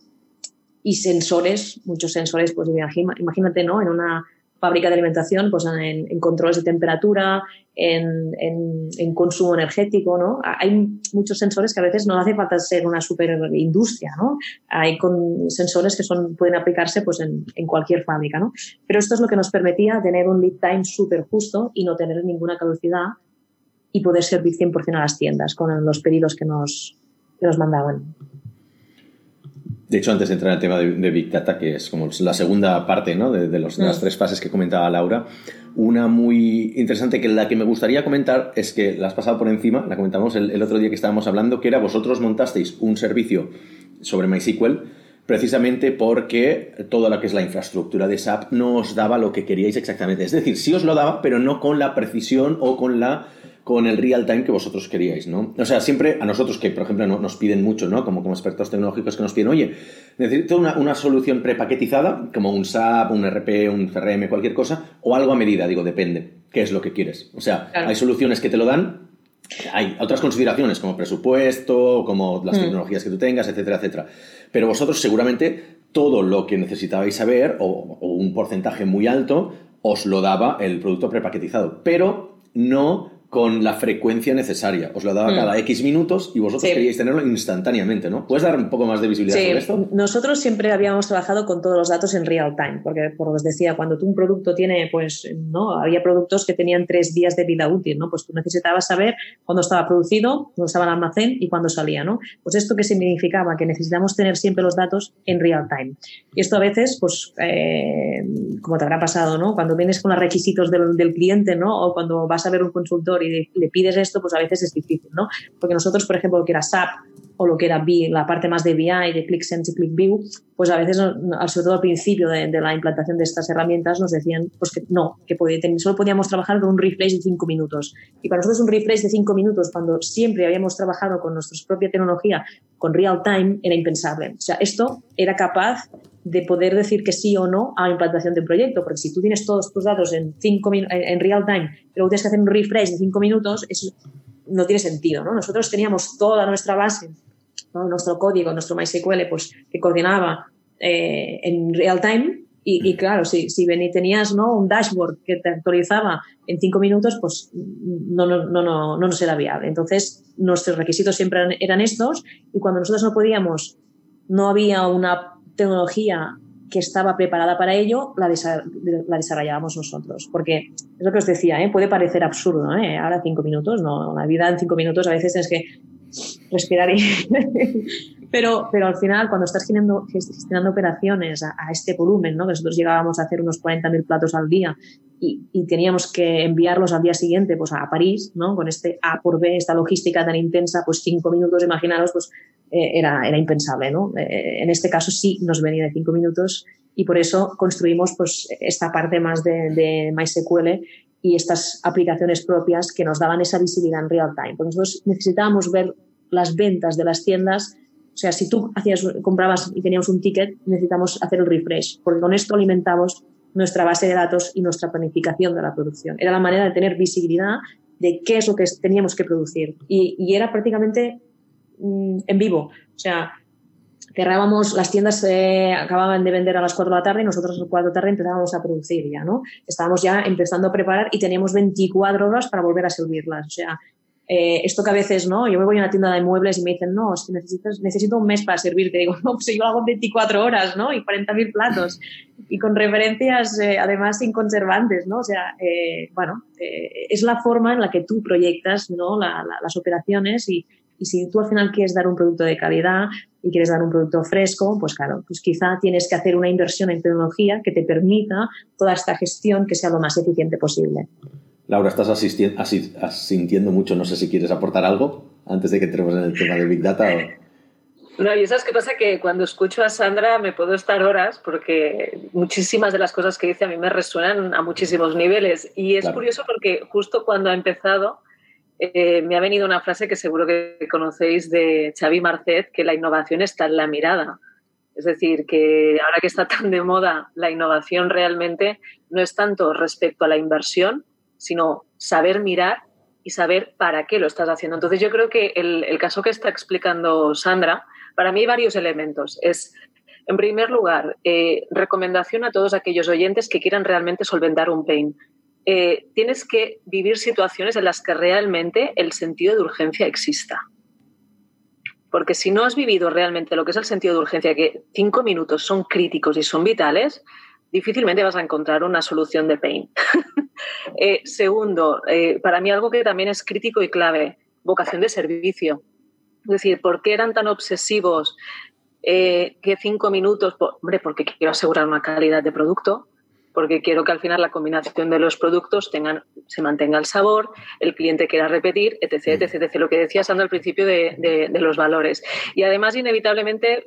y sensores, muchos sensores, pues imagínate, ¿no? En una fábrica de alimentación, pues en, controles de temperatura, en, en, consumo energético, ¿no? Hay muchos sensores que a veces no hace falta ser una super industria, ¿no? Hay con sensores que son, pueden aplicarse pues en, cualquier fábrica, ¿no? Pero esto es lo que nos permitía tener un lead time súper justo y no tener ninguna caducidad y poder servir 100% a las tiendas con los pedidos que nos, que nos mandaban. De hecho, antes de entrar en el tema de, Big Data, que es como la segunda parte ¿no? de, los, las mm. tres fases que comentaba Laura, una muy interesante que la que me gustaría comentar es que la has pasado por encima, la comentamos el, otro día que estábamos hablando, que era vosotros montasteis un servicio sobre MySQL precisamente porque toda lo que es la infraestructura de SAP no os daba lo que queríais exactamente. Es decir, sí os lo daba, pero no con la precisión o con la con el real time que vosotros queríais, ¿no? O sea, siempre a nosotros que, por ejemplo, nos piden mucho, ¿no? Como, como expertos tecnológicos que nos piden, oye, necesito una, una solución prepaquetizada, como un SAP, un RP, un CRM, cualquier cosa, o algo a medida, digo, depende, qué es lo que quieres. O sea, hay soluciones que te lo dan, hay otras consideraciones como presupuesto, como las mm. tecnologías que tú tengas, etcétera, etcétera. Pero vosotros seguramente todo lo que necesitabais saber, o, o un porcentaje muy alto, os lo daba el producto prepaquetizado, pero no con la frecuencia necesaria. Os lo daba hmm. cada X minutos y vosotros queríais tenerlo instantáneamente, ¿no? ¿Puedes dar un poco más de visibilidad sobre esto? Nosotros siempre habíamos trabajado con todos los datos en real time, porque, como os decía, cuando tú un producto tiene, pues, ¿no? Había productos que tenían tres días de vida útil, ¿no? Pues tú necesitabas saber cuándo estaba producido, cuándo estaba en el almacén y cuándo salía, ¿no? Pues esto que significaba que necesitamos tener siempre los datos en real time. Y esto a veces, pues, eh, como te habrá pasado, ¿no? Cuando vienes con los requisitos del, del cliente, ¿no? O cuando vas a ver un consultor y le pides esto, pues a veces es difícil, ¿no? Porque nosotros, por ejemplo, lo que era SAP o lo que era la parte más de BI, de ClickSense y ClickView, pues a veces, sobre todo al principio de, la implantación de estas herramientas, nos decían pues que no, que solo podíamos trabajar con un refresh de cinco minutos. Y para nosotros un refresh de cinco minutos, cuando siempre habíamos trabajado con nuestra propia tecnología, con real time, era impensable. O sea, esto era capaz de poder decir que sí o no a la implantación de un proyecto, porque si tú tienes todos tus datos en, cinco, en real time, pero tienes que hacer un refresh de cinco minutos, eso no tiene sentido. ¿no? Nosotros teníamos toda nuestra base, nuestro código, nuestro MySQL, pues, que coordinaba eh, en real time. Y, claro, si, si tenías ¿no? un dashboard que te actualizaba en cinco minutos, pues no, no, no, no, no nos era viable. Entonces, nuestros requisitos siempre eran, eran estos y cuando nosotros no podíamos, no había una tecnología que estaba preparada para ello, la, desarrollábamos nosotros. Porque es lo que os decía, ¿eh? puede parecer absurdo, ¿eh? ahora cinco minutos, no, la vida en cinco minutos a veces tienes que respirar y... pero, pero al final, cuando estás gestionando, gestionando operaciones a, este volumen, ¿no? que nosotros llegábamos a hacer unos 40.000 platos al día y, y, teníamos que enviarlos al día siguiente pues, a París, ¿no? con este A por B, esta logística tan intensa, pues cinco minutos, imaginaros, pues eh, era, era, impensable. ¿no? Eh, en este caso sí nos venía de cinco minutos y por eso construimos pues, esta parte más de, de MySQL y estas aplicaciones propias que nos daban esa visibilidad en real time. Porque nosotros necesitábamos ver las ventas de las tiendas sea, si tú hacías, comprabas y teníamos un ticket, necesitamos hacer el refresh, porque con esto alimentamos nuestra base de datos y nuestra planificación de la producción. Era la manera de tener visibilidad de qué es lo que teníamos que producir. Y, era prácticamente mm, en vivo. O sea, cerrábamos, las tiendas eh, acababan de vender a las 4 de la tarde y nosotros a las 4 de la tarde empezábamos a producir ya, ¿no? Estábamos ya empezando a preparar y teníamos 24 horas para volver a servirlas. O sea, eh, esto que a veces, ¿no? Yo me voy a una tienda de muebles y me dicen, no, es necesitas, necesito un mes para servirte. Digo, no, pues yo hago en 24 horas, ¿no? Y 40.000 platos. Y con referencias, eh, además, sin conservantes, ¿no? O sea, eh, bueno, es la forma en la que tú proyectas, ¿no? las operaciones y, y si tú al final quieres dar un producto de calidad y quieres dar un producto fresco, pues claro, pues quizá tienes que hacer una inversión en tecnología que te permita toda esta gestión que sea lo más eficiente posible. Laura, estás asintiendo mucho. No sé si quieres aportar algo antes de que entremos en el tema de Big Data. No, y sabes qué pasa que cuando escucho a Sandra me puedo estar horas porque muchísimas de las cosas que dice a mí me resuenan a muchísimos niveles. Y es curioso porque justo cuando ha empezado eh, me ha venido una frase que seguro que conocéis de Xavi Marcet, que la innovación está en la mirada. Es decir, que ahora que está tan de moda la innovación realmente no es tanto respecto a la inversión, sino saber mirar y saber para qué lo estás haciendo. Entonces yo creo que el, caso que está explicando Sandra, para mí hay varios elementos. Es, en primer lugar, eh, recomendación a todos aquellos oyentes que quieran realmente solventar un pain. Eh, tienes que vivir situaciones en las que realmente el sentido de urgencia exista. Porque si no has vivido realmente lo que es el sentido de urgencia, que cinco minutos son críticos y son vitales, difícilmente vas a encontrar una solución de pain. Eh, segundo, eh, para mí algo que también es crítico y clave, vocación de servicio. Es decir, ¿por qué eran tan obsesivos que cinco minutos? hombre, porque quiero asegurar una calidad de producto, porque quiero que al final la combinación de los productos tengan, se mantenga el sabor, el cliente quiera repetir, etc., etc., etc. Lo que decía Sandra al principio de, los valores. Y además, inevitablemente,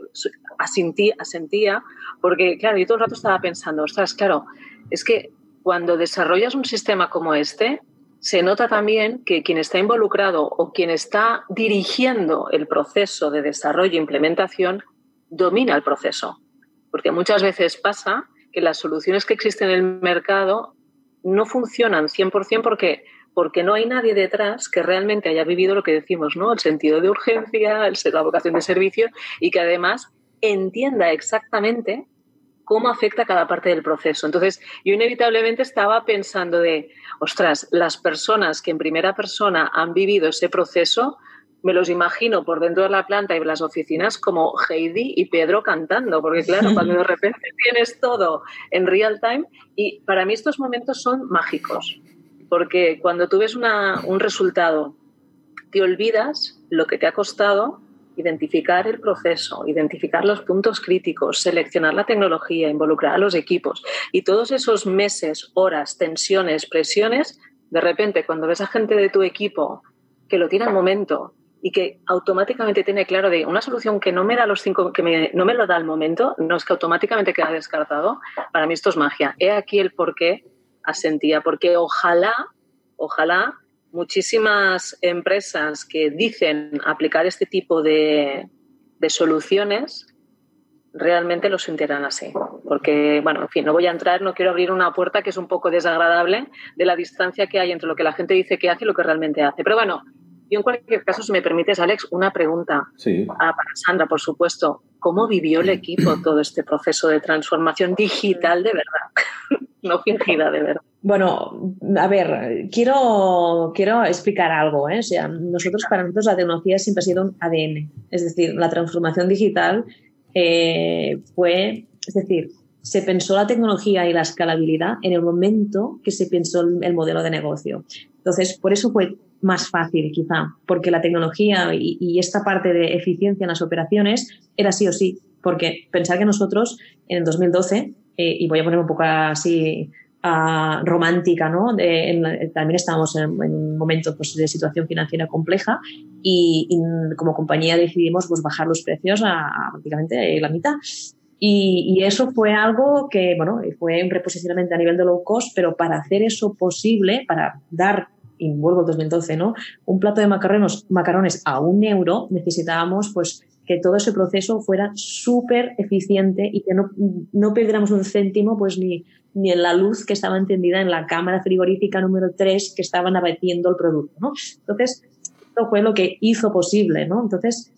asentía, asentía, porque, claro, yo todo el rato estaba pensando, ostras, claro, es que cuando desarrollas un sistema como este, se nota también que quien está involucrado o quien está dirigiendo el proceso de desarrollo e implementación domina el proceso. Porque muchas veces pasa que las soluciones que existen en el mercado no funcionan 100% porque, porque no hay nadie detrás que realmente haya vivido lo que decimos, ¿no? El sentido de urgencia, la vocación de servicio y que además entienda exactamente cómo afecta cada parte del proceso. Entonces, yo inevitablemente estaba pensando de, ostras, las personas que en primera persona han vivido ese proceso me los imagino por dentro de la planta y las oficinas como Heidi y Pedro cantando, porque claro, cuando de repente tienes todo en real time, y para mí estos momentos son mágicos, porque cuando tú ves un resultado, te olvidas lo que te ha costado identificar el proceso, identificar los puntos críticos, seleccionar la tecnología, involucrar a los equipos y todos esos meses, horas, tensiones, presiones, de repente cuando ves a gente de tu equipo que lo tiene al momento, y que automáticamente tiene claro de una solución que no me da los cinco, que no me lo da al momento, no es que automáticamente queda descartado, para mí esto es magia. He aquí el por qué asentía, porque ojalá, ojalá muchísimas empresas que dicen aplicar este tipo de, de soluciones realmente lo sintieran así. Porque, bueno, en fin, no voy a entrar, no quiero abrir una puerta que es un poco desagradable de la distancia que hay entre lo que la gente dice que hace y lo que realmente hace. Pero bueno, yo en cualquier caso, si me permites, Alex, una pregunta sí. para Sandra, por supuesto. ¿Cómo vivió el equipo todo este proceso de transformación digital de verdad? no fingida de verdad. Bueno, a ver, quiero, quiero explicar algo. ¿eh? O sea, nosotros, para nosotros, la tecnología siempre ha sido un ADN. Es decir, la transformación digital eh, fue, es decir, se pensó la tecnología y la escalabilidad en el momento que se pensó el modelo de negocio. Entonces, por eso fue más fácil quizá, porque la tecnología y, esta parte de eficiencia en las operaciones era sí o sí, porque pensar que nosotros en el 2012, eh, y voy a poner un poco así uh, romántica, ¿no? también estábamos en, un momento pues, de situación financiera compleja y, como compañía decidimos pues, bajar los precios a, prácticamente la mitad. Y, y, eso fue algo que, bueno, fue un reposicionamiento a nivel de low cost, pero para hacer eso posible, para dar vuelvo al 2012, ¿no? Un plato de macarrones, macarrones a un euro, necesitábamos pues que todo ese proceso fuera súper eficiente y que no, no perdiéramos un céntimo pues ni, ni en la luz que estaba encendida en la cámara frigorífica número 3 que estaban abatiendo el producto, ¿no? Entonces, esto fue lo que hizo posible, ¿no? Entonces,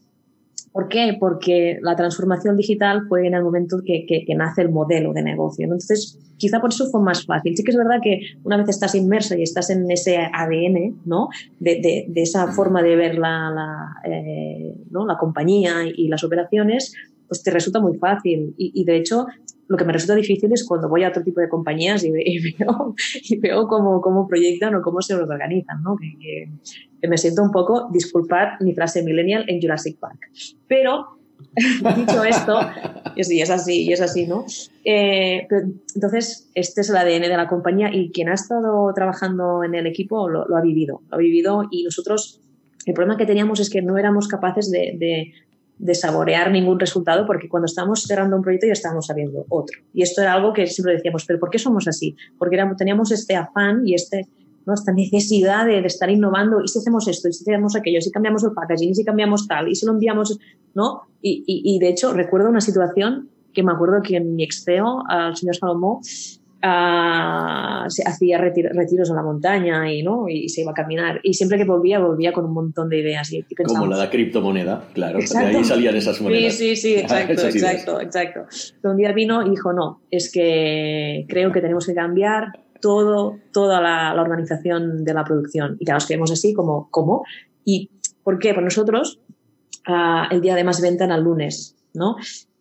¿Por qué? Porque la transformación digital fue en el momento que, que, nace el modelo de negocio. Entonces, quizá por eso fue más fácil. Sí que es verdad que una vez estás inmerso y estás en ese ADN, ¿no? De, de, de esa forma de ver la, la, eh, ¿no? la compañía y las operaciones, pues te resulta muy fácil. Y, y, de hecho, lo que me resulta difícil es cuando voy a otro tipo de compañías y, veo, y veo cómo, cómo, proyectan o cómo se organizan, ¿no? Que, que, me siento un poco, disculpar mi frase millennial en Jurassic Park. Pero, dicho esto, y sí, es así, y es así, ¿no? Eh, entonces, este es el ADN de la compañía y quien ha estado trabajando en el equipo lo, lo ha vivido, lo ha vivido y nosotros el problema que teníamos es que no éramos capaces de, de, de saborear ningún resultado porque cuando estábamos cerrando un proyecto ya estábamos sabiendo otro. Y esto era algo que siempre decíamos, pero ¿por qué somos así? Porque éramos, teníamos este afán y este, esta necesidad de, de, estar innovando. Y si hacemos esto, y si hacemos aquello, si cambiamos el packaging, y si cambiamos tal, y si lo enviamos, ¿no? Y, y, y de hecho recuerdo una situación que me acuerdo que en mi ex CEO, al señor Salomó, uh, se hacía retir retiros en la montaña y, ¿no? y se iba a caminar. Y siempre que volvía, volvía con un montón de ideas. Y, y Como la de criptomoneda, claro. Exacto. De ahí salían esas monedas. Sí, sí, sí, exacto, exacto, exacto. Pero un día vino y dijo, no, es que creo que tenemos que cambiar todo, toda la, la organización de la producción. Y claro, nos quedamos así como, ¿cómo? ¿Y por qué? Pues nosotros, uh, el día de más venta era el lunes, ¿no?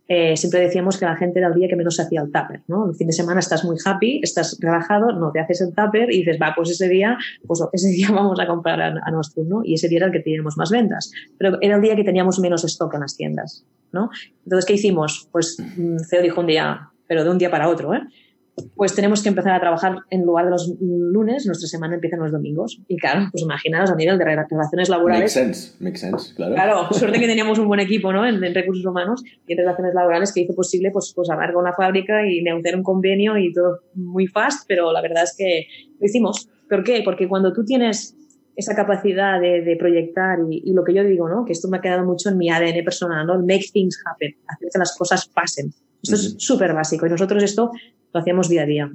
Eh, siempre decíamos que la gente era el día que menos hacía el tupper, ¿no? El fin de semana estás muy happy, estás relajado, no te haces el tupper y dices, va, pues ese día, pues ese día vamos a comprar a, a nuestro, ¿no? Y ese día era el que teníamos más ventas. Pero era el día que teníamos menos stock en las tiendas, ¿no? Entonces, ¿qué hicimos? Pues mm, CEO dijo un día, pero de un día para otro, ¿eh? Pues tenemos que empezar a trabajar en lugar de los lunes, nuestra semana empieza los domingos. Y claro, pues imaginaros a nivel de relaciones laborales. Make sense, make sense, claro. Claro, suerte que teníamos un buen equipo ¿no? en, en recursos humanos y en relaciones laborales que hizo posible pues, pues hablar con la fábrica y negociar un convenio y todo muy fast, pero la verdad es que lo hicimos. ¿Por qué? Porque cuando tú tienes esa capacidad de, de proyectar y, y, lo que yo digo, ¿no? que esto me ha quedado mucho en mi ADN personal, ¿no? make things happen, hacer que las cosas pasen. Esto uh -huh. es súper básico y nosotros esto lo hacíamos día a día.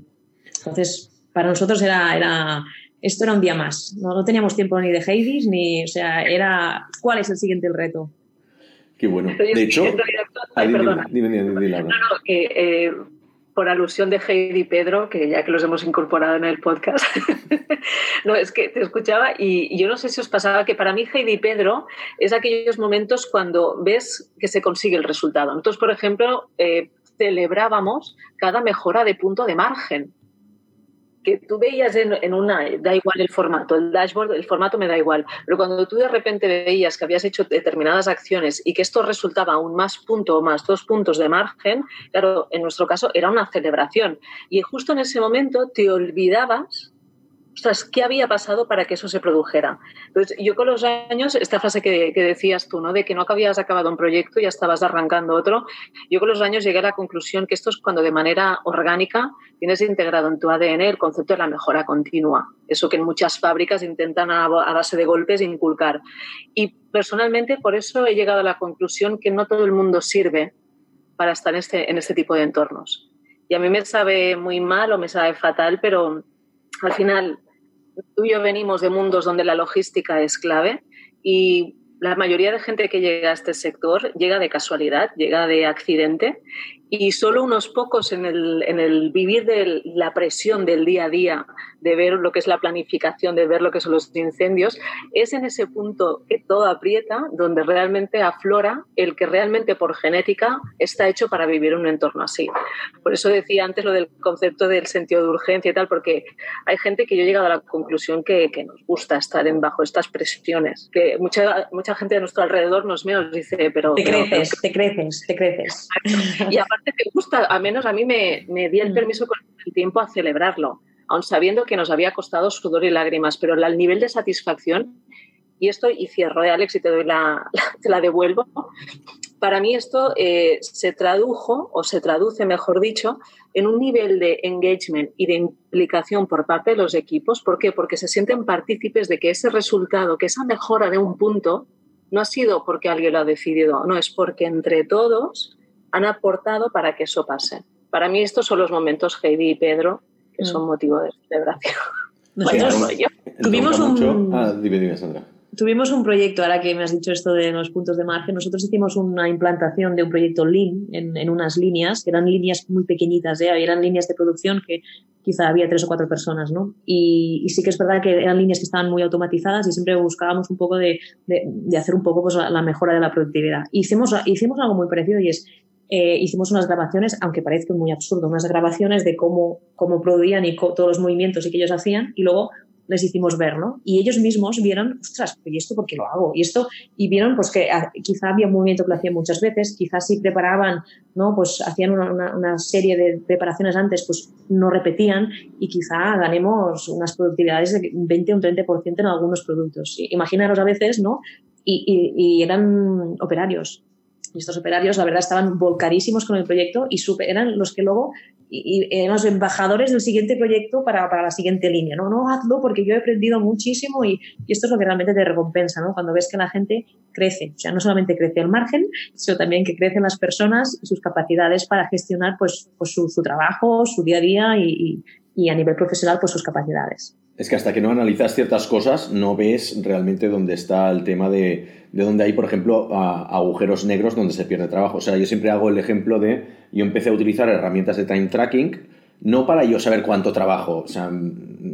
Entonces, para nosotros era, era esto era un día más. No, no teníamos tiempo ni de Hades, ni, o sea, era cuál es el siguiente reto. Qué bueno. De hecho, Ay, perdona. Dime, dime, dime, dime, no, no, que eh, por alusión de Heidi y Pedro, que ya que los hemos incorporado en el podcast, no, es que te escuchaba y, y, yo no sé si os pasaba que para mí Heidi y Pedro es aquellos momentos cuando ves que se consigue el resultado. Nosotros, por ejemplo, eh, celebrábamos cada mejora de punto de margen. Que tú veías en, en, una, da igual el formato, el dashboard, el formato me da igual, pero cuando tú de repente veías que habías hecho determinadas acciones y que esto resultaba un más punto o más dos puntos de margen, claro, en nuestro caso era una celebración. Y justo en ese momento te olvidabas ostras, ¿qué había pasado para que eso se produjera? Entonces, yo con los años, esta frase que, que, decías tú, ¿no? De que no habías acabado un proyecto y ya estabas arrancando otro, yo con los años llegué a la conclusión que esto es cuando de manera orgánica tienes integrado en tu ADN el concepto de la mejora continua. Eso que en muchas fábricas intentan a, a base de golpes inculcar. Y personalmente, por eso he llegado a la conclusión que no todo el mundo sirve para estar en este, en este tipo de entornos. Y a mí me sabe muy mal o me sabe fatal, pero al final tú y yo venimos de mundos donde la logística es clave y la mayoría de gente que llega a este sector llega de casualidad, llega de accidente y solo unos pocos en el, en el vivir de la presión del día a día, de ver lo que es la planificación, de ver lo que son los incendios, es en ese punto que todo aprieta donde realmente aflora el que realmente por genética está hecho para vivir en un entorno así. Por eso decía antes lo del concepto del sentido de urgencia y tal, porque hay gente que yo he llegado a la conclusión que, que nos gusta estar en bajo estas presiones, que mucha, mucha gente de nuestro alrededor nos ve nos dice, pero... Te creces, pero, te creces, te creces. Y aparte te gusta, a menos a mí me, me di el permiso con el tiempo a celebrarlo, aun sabiendo que nos había costado sudor y lágrimas, pero el nivel de satisfacción, y esto, y cierro, de Alex, y te doy la, la, te la devuelvo, para mí esto eh, se tradujo, o se traduce, mejor dicho, en un nivel de engagement y de implicación por parte de los equipos. ¿Por qué? Porque se sienten partícipes de que ese resultado, que esa mejora de un punto, no ha sido porque alguien lo ha decidido, no, es porque entre todos han aportado para que eso pase. Para mí estos son los momentos, Heidi y Pedro, que son mm. motivo de celebración. tuvimos un... Ah, tuvimos un proyecto, ahora que me has dicho esto de los puntos de margen, nosotros hicimos una implantación de un proyecto Lean en, unas líneas, que eran líneas muy pequeñitas, ¿eh? eran líneas de producción que quizá había tres o cuatro personas, ¿no? Y, sí que es verdad que eran líneas que estaban muy automatizadas y siempre buscábamos un poco de, hacer un poco pues, la mejora de la productividad. Hicimos, hicimos algo muy parecido y es eh, hicimos unas grabaciones, aunque parezca muy absurdo, unas grabaciones de cómo, cómo producían y todos los movimientos y que ellos hacían, y luego les hicimos ver, ¿no? Y ellos mismos vieron, ostras, ¿y esto por qué lo hago? Y esto, y vieron pues que ah, quizá había un movimiento que lo hacían muchas veces, quizás si preparaban, ¿no? Pues hacían una, una, serie de preparaciones antes, pues no repetían y quizá ganemos unas productividades de 20 o un 30% en algunos productos. Imaginaros a veces, ¿no? Y, y, y eran operarios y estos operarios, la verdad, estaban volcarísimos con el proyecto y eran los que luego eran los embajadores del siguiente proyecto para, para, la siguiente línea. No, no, hazlo porque yo he aprendido muchísimo y, esto es lo que realmente te recompensa, ¿no? Cuando ves que la gente crece. O sea, no solamente crece el margen, sino también que crecen las personas y sus capacidades para gestionar pues, pues su, su trabajo, su día a día y, y a nivel profesional pues sus capacidades. Es que hasta que no analizas ciertas cosas no ves realmente dónde está el tema de, de dónde hay, por ejemplo, agujeros negros donde se pierde trabajo. O sea, yo siempre hago el ejemplo de, yo empecé a utilizar herramientas de time tracking, no para yo saber cuánto trabajo, o sea,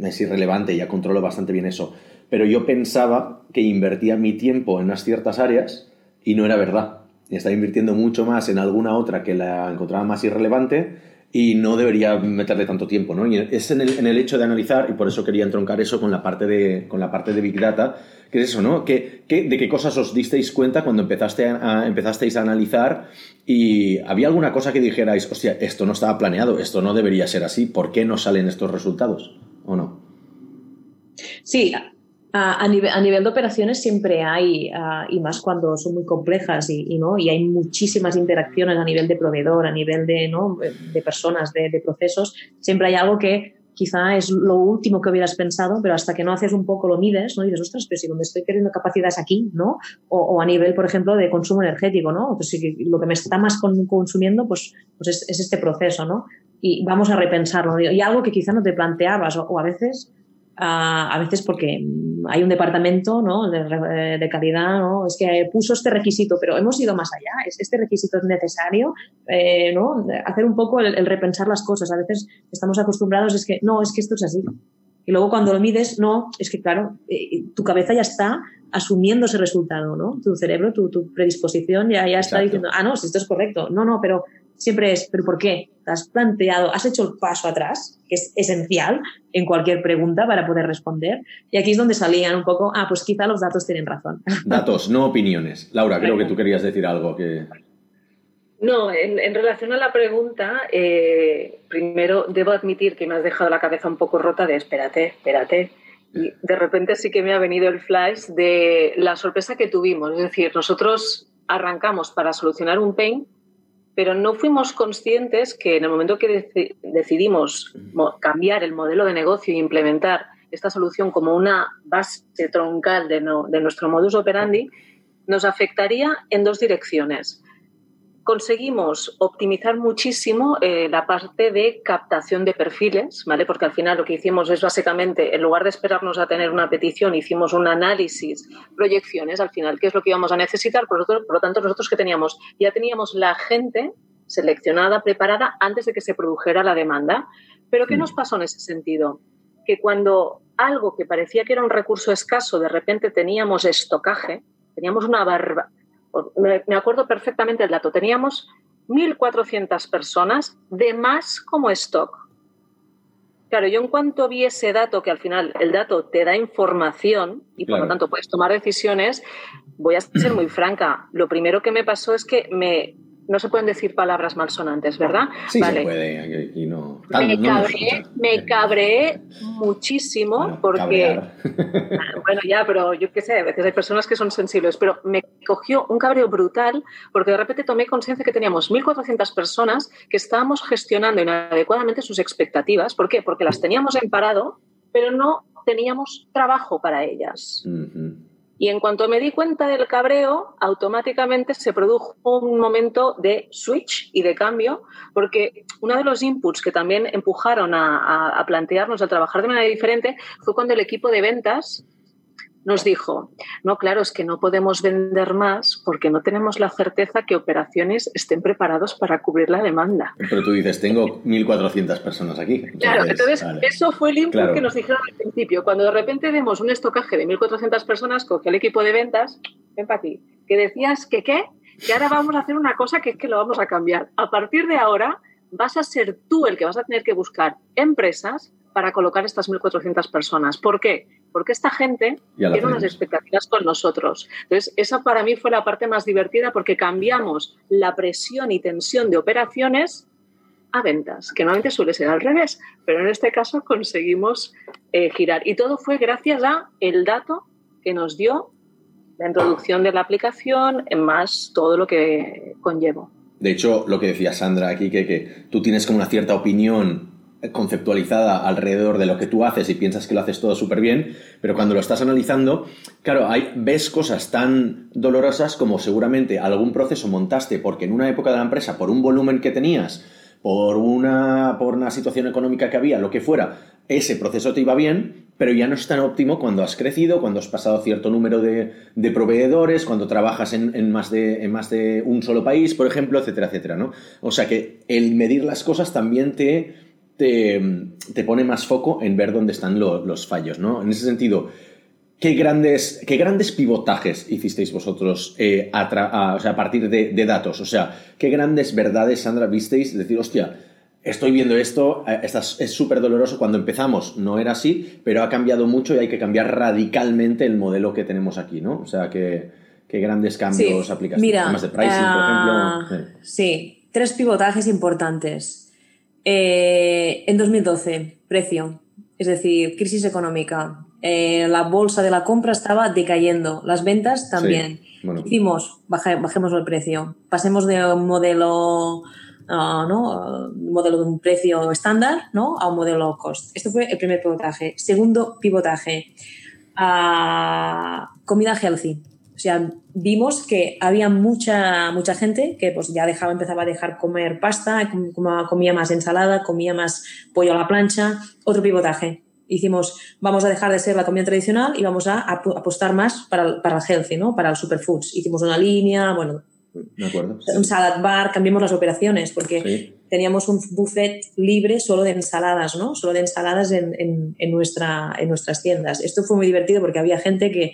es irrelevante, ya controlo bastante bien eso, pero yo pensaba que invertía mi tiempo en unas ciertas áreas y no era verdad. Estaba invirtiendo mucho más en alguna otra que la encontraba más irrelevante y no debería meterle tanto tiempo, ¿no? Y es en el, en el, hecho de analizar, y por eso quería entroncar eso con la parte de, con la parte de Big Data, que es eso, ¿no? ¿Qué, qué, de qué cosas os disteis cuenta cuando empezaste empezasteis a analizar y había alguna cosa que dijerais, hostia, esto no estaba planeado, esto no debería ser así, ¿por qué no salen estos resultados? ¿O no? Sí, a, nivel, de operaciones siempre hay, y más cuando son muy complejas y, ¿no? y hay muchísimas interacciones a nivel de proveedor, a nivel de, ¿no? de personas, de, procesos, siempre hay algo que quizá es lo último que hubieras pensado, pero hasta que no haces un poco lo mides, ¿no? dices, ostras, pero si donde estoy teniendo capacidades aquí, ¿no? O, a nivel, por ejemplo, de consumo energético, ¿no? Pues si lo que me está más consumiendo, pues, pues es, este proceso, ¿no? Y vamos a repensarlo. Y algo que quizá no te planteabas, o, a veces, a veces porque hay un departamento ¿no? de, de, calidad, ¿no? es que puso este requisito, pero hemos ido más allá. ¿Este requisito es necesario? Eh, ¿no? Hacer un poco el, repensar las cosas. A veces estamos acostumbrados, es que no, es que esto es así. Y luego cuando lo mides, no, es que claro, eh, tu cabeza ya está asumiendo ese resultado, ¿no? Tu cerebro, tu, tu predisposición ya, ya está diciendo, ah, no, si esto es correcto. No, no, pero siempre es, ¿pero por qué? ¿Te has planteado, has hecho el paso atrás, que es esencial en cualquier pregunta para poder responder? Y aquí es donde salían un poco, ah, pues quizá los datos tienen razón. Datos, no opiniones. Laura, creo que tú querías decir algo que... No, en, relación a la pregunta, eh, primero debo admitir que me has dejado la cabeza un poco rota de espérate, espérate. Y de repente sí que me ha venido el flash de la sorpresa que tuvimos. Es decir, nosotros arrancamos para solucionar un pain pero no fuimos conscientes que en el momento que decidimos cambiar el modelo de negocio e implementar esta solución como una base troncal de, de nuestro modus operandi, nos afectaría en dos direcciones conseguimos optimizar muchísimo eh, la parte de captación de perfiles, ¿vale? Porque al final lo que hicimos es básicamente, en lugar de esperarnos a tener una petición, hicimos un análisis, proyecciones al final, qué es lo que íbamos a necesitar. Por lo, tanto, nosotros que teníamos, ya teníamos la gente seleccionada, preparada antes de que se produjera la demanda. Pero ¿qué mm. nos pasó en ese sentido? Que cuando algo que parecía que era un recurso escaso, de repente teníamos estocaje, teníamos una barba, me, acuerdo perfectamente el dato, teníamos 1.400 personas de más como stock. Claro, yo en cuanto vi ese dato, que al final el dato te da información y por lo tanto puedes tomar decisiones, voy a ser muy franca. Lo primero que me pasó es que me no se pueden decir palabras malsonantes, ¿verdad? Sí, se puede, aquí, no. me, cabré, me cabré muchísimo porque. bueno, ya, pero yo qué sé, a veces hay personas que son sensibles, pero me cogió un cabreo brutal porque de repente tomé conciencia que teníamos 1.400 personas que estábamos gestionando inadecuadamente sus expectativas. ¿Por qué? Porque las teníamos en parado, pero no teníamos trabajo para ellas. Y en cuanto me di cuenta del cabreo, automáticamente se produjo un momento de switch y de cambio, porque uno de los inputs que también empujaron a, a plantearnos a trabajar de manera diferente fue cuando el equipo de ventas nos dijo, no, claro, es que no podemos vender más porque no tenemos la certeza que operaciones estén preparados para cubrir la demanda. Pero tú dices, tengo 1.400 personas aquí. claro, entonces eso fue el input que nos dijeron al principio. Cuando de repente vemos un estocaje de 1.400 personas, coge el equipo de ventas, ven para ti, que decías que qué, que ahora vamos a hacer una cosa que es que lo vamos a cambiar. A partir de ahora vas a ser tú el que vas a tener que buscar empresas para colocar estas 1.400 personas. ¿Por qué? Porque esta gente tiene unas expectativas con nosotros. Entonces, esa para mí fue la parte más divertida porque cambiamos la presión y tensión de operaciones a ventas, que normalmente suele ser al revés, pero en este caso conseguimos eh, girar. Y todo fue gracias a el dato que nos dio la introducción de la aplicación, más todo lo que conllevo. De hecho, lo que decía Sandra aquí, que, que tú tienes como una cierta opinión conceptualizada alrededor de lo que tú haces y piensas que lo haces todo súper bien, pero cuando lo estás analizando, claro, hay, ves cosas tan dolorosas como seguramente algún proceso montaste porque en una época de la empresa, por un volumen que tenías, por una, por una situación económica que había, lo que fuera, ese proceso te iba bien, pero ya no es tan óptimo cuando has crecido, cuando has pasado cierto número de, proveedores, cuando trabajas en, más de, en más de un solo país, por ejemplo, etcétera, etcétera, ¿no? O sea que el medir las cosas también te, te, pone más foco en ver dónde están los fallos, ¿no? En ese sentido, ¿qué grandes, qué grandes pivotajes hicisteis vosotros eh, a, partir de, datos? O sea, ¿qué grandes verdades, Sandra, visteis? Decir, hostia, estoy viendo esto, eh, es súper doloroso. Cuando empezamos no era así, pero ha cambiado mucho y hay que cambiar radicalmente el modelo que tenemos aquí, ¿no? O sea, ¿qué, grandes cambios sí, Mira, de pricing, por ah, ejemplo? sí, tres pivotajes importantes. Eh, en 2012, precio, es decir, crisis económica. Eh, la bolsa de la compra estaba decayendo, las ventas también. Hicimos, bajemos el precio, pasemos de un modelo, ah, ¿no? modelo de un precio estándar ¿no? a un modelo cost. Esto fue el primer pivotaje. Segundo pivotaje, ah, comida healthy o sea, vimos que había mucha, mucha gente que pues ya dejaba, empezaba a dejar comer pasta, comía más ensalada, comía más pollo a la plancha, otro pivotaje. Hicimos, vamos a dejar de ser la comida tradicional y vamos a apostar más para, para el healthy, ¿no? Para el superfoods. Hicimos una línea, bueno, un salad bar, cambiamos las operaciones porque teníamos un buffet libre solo de ensaladas, ¿no? Solo de ensaladas en, en, en, nuestra, en nuestras tiendas. Esto fue muy divertido porque había gente que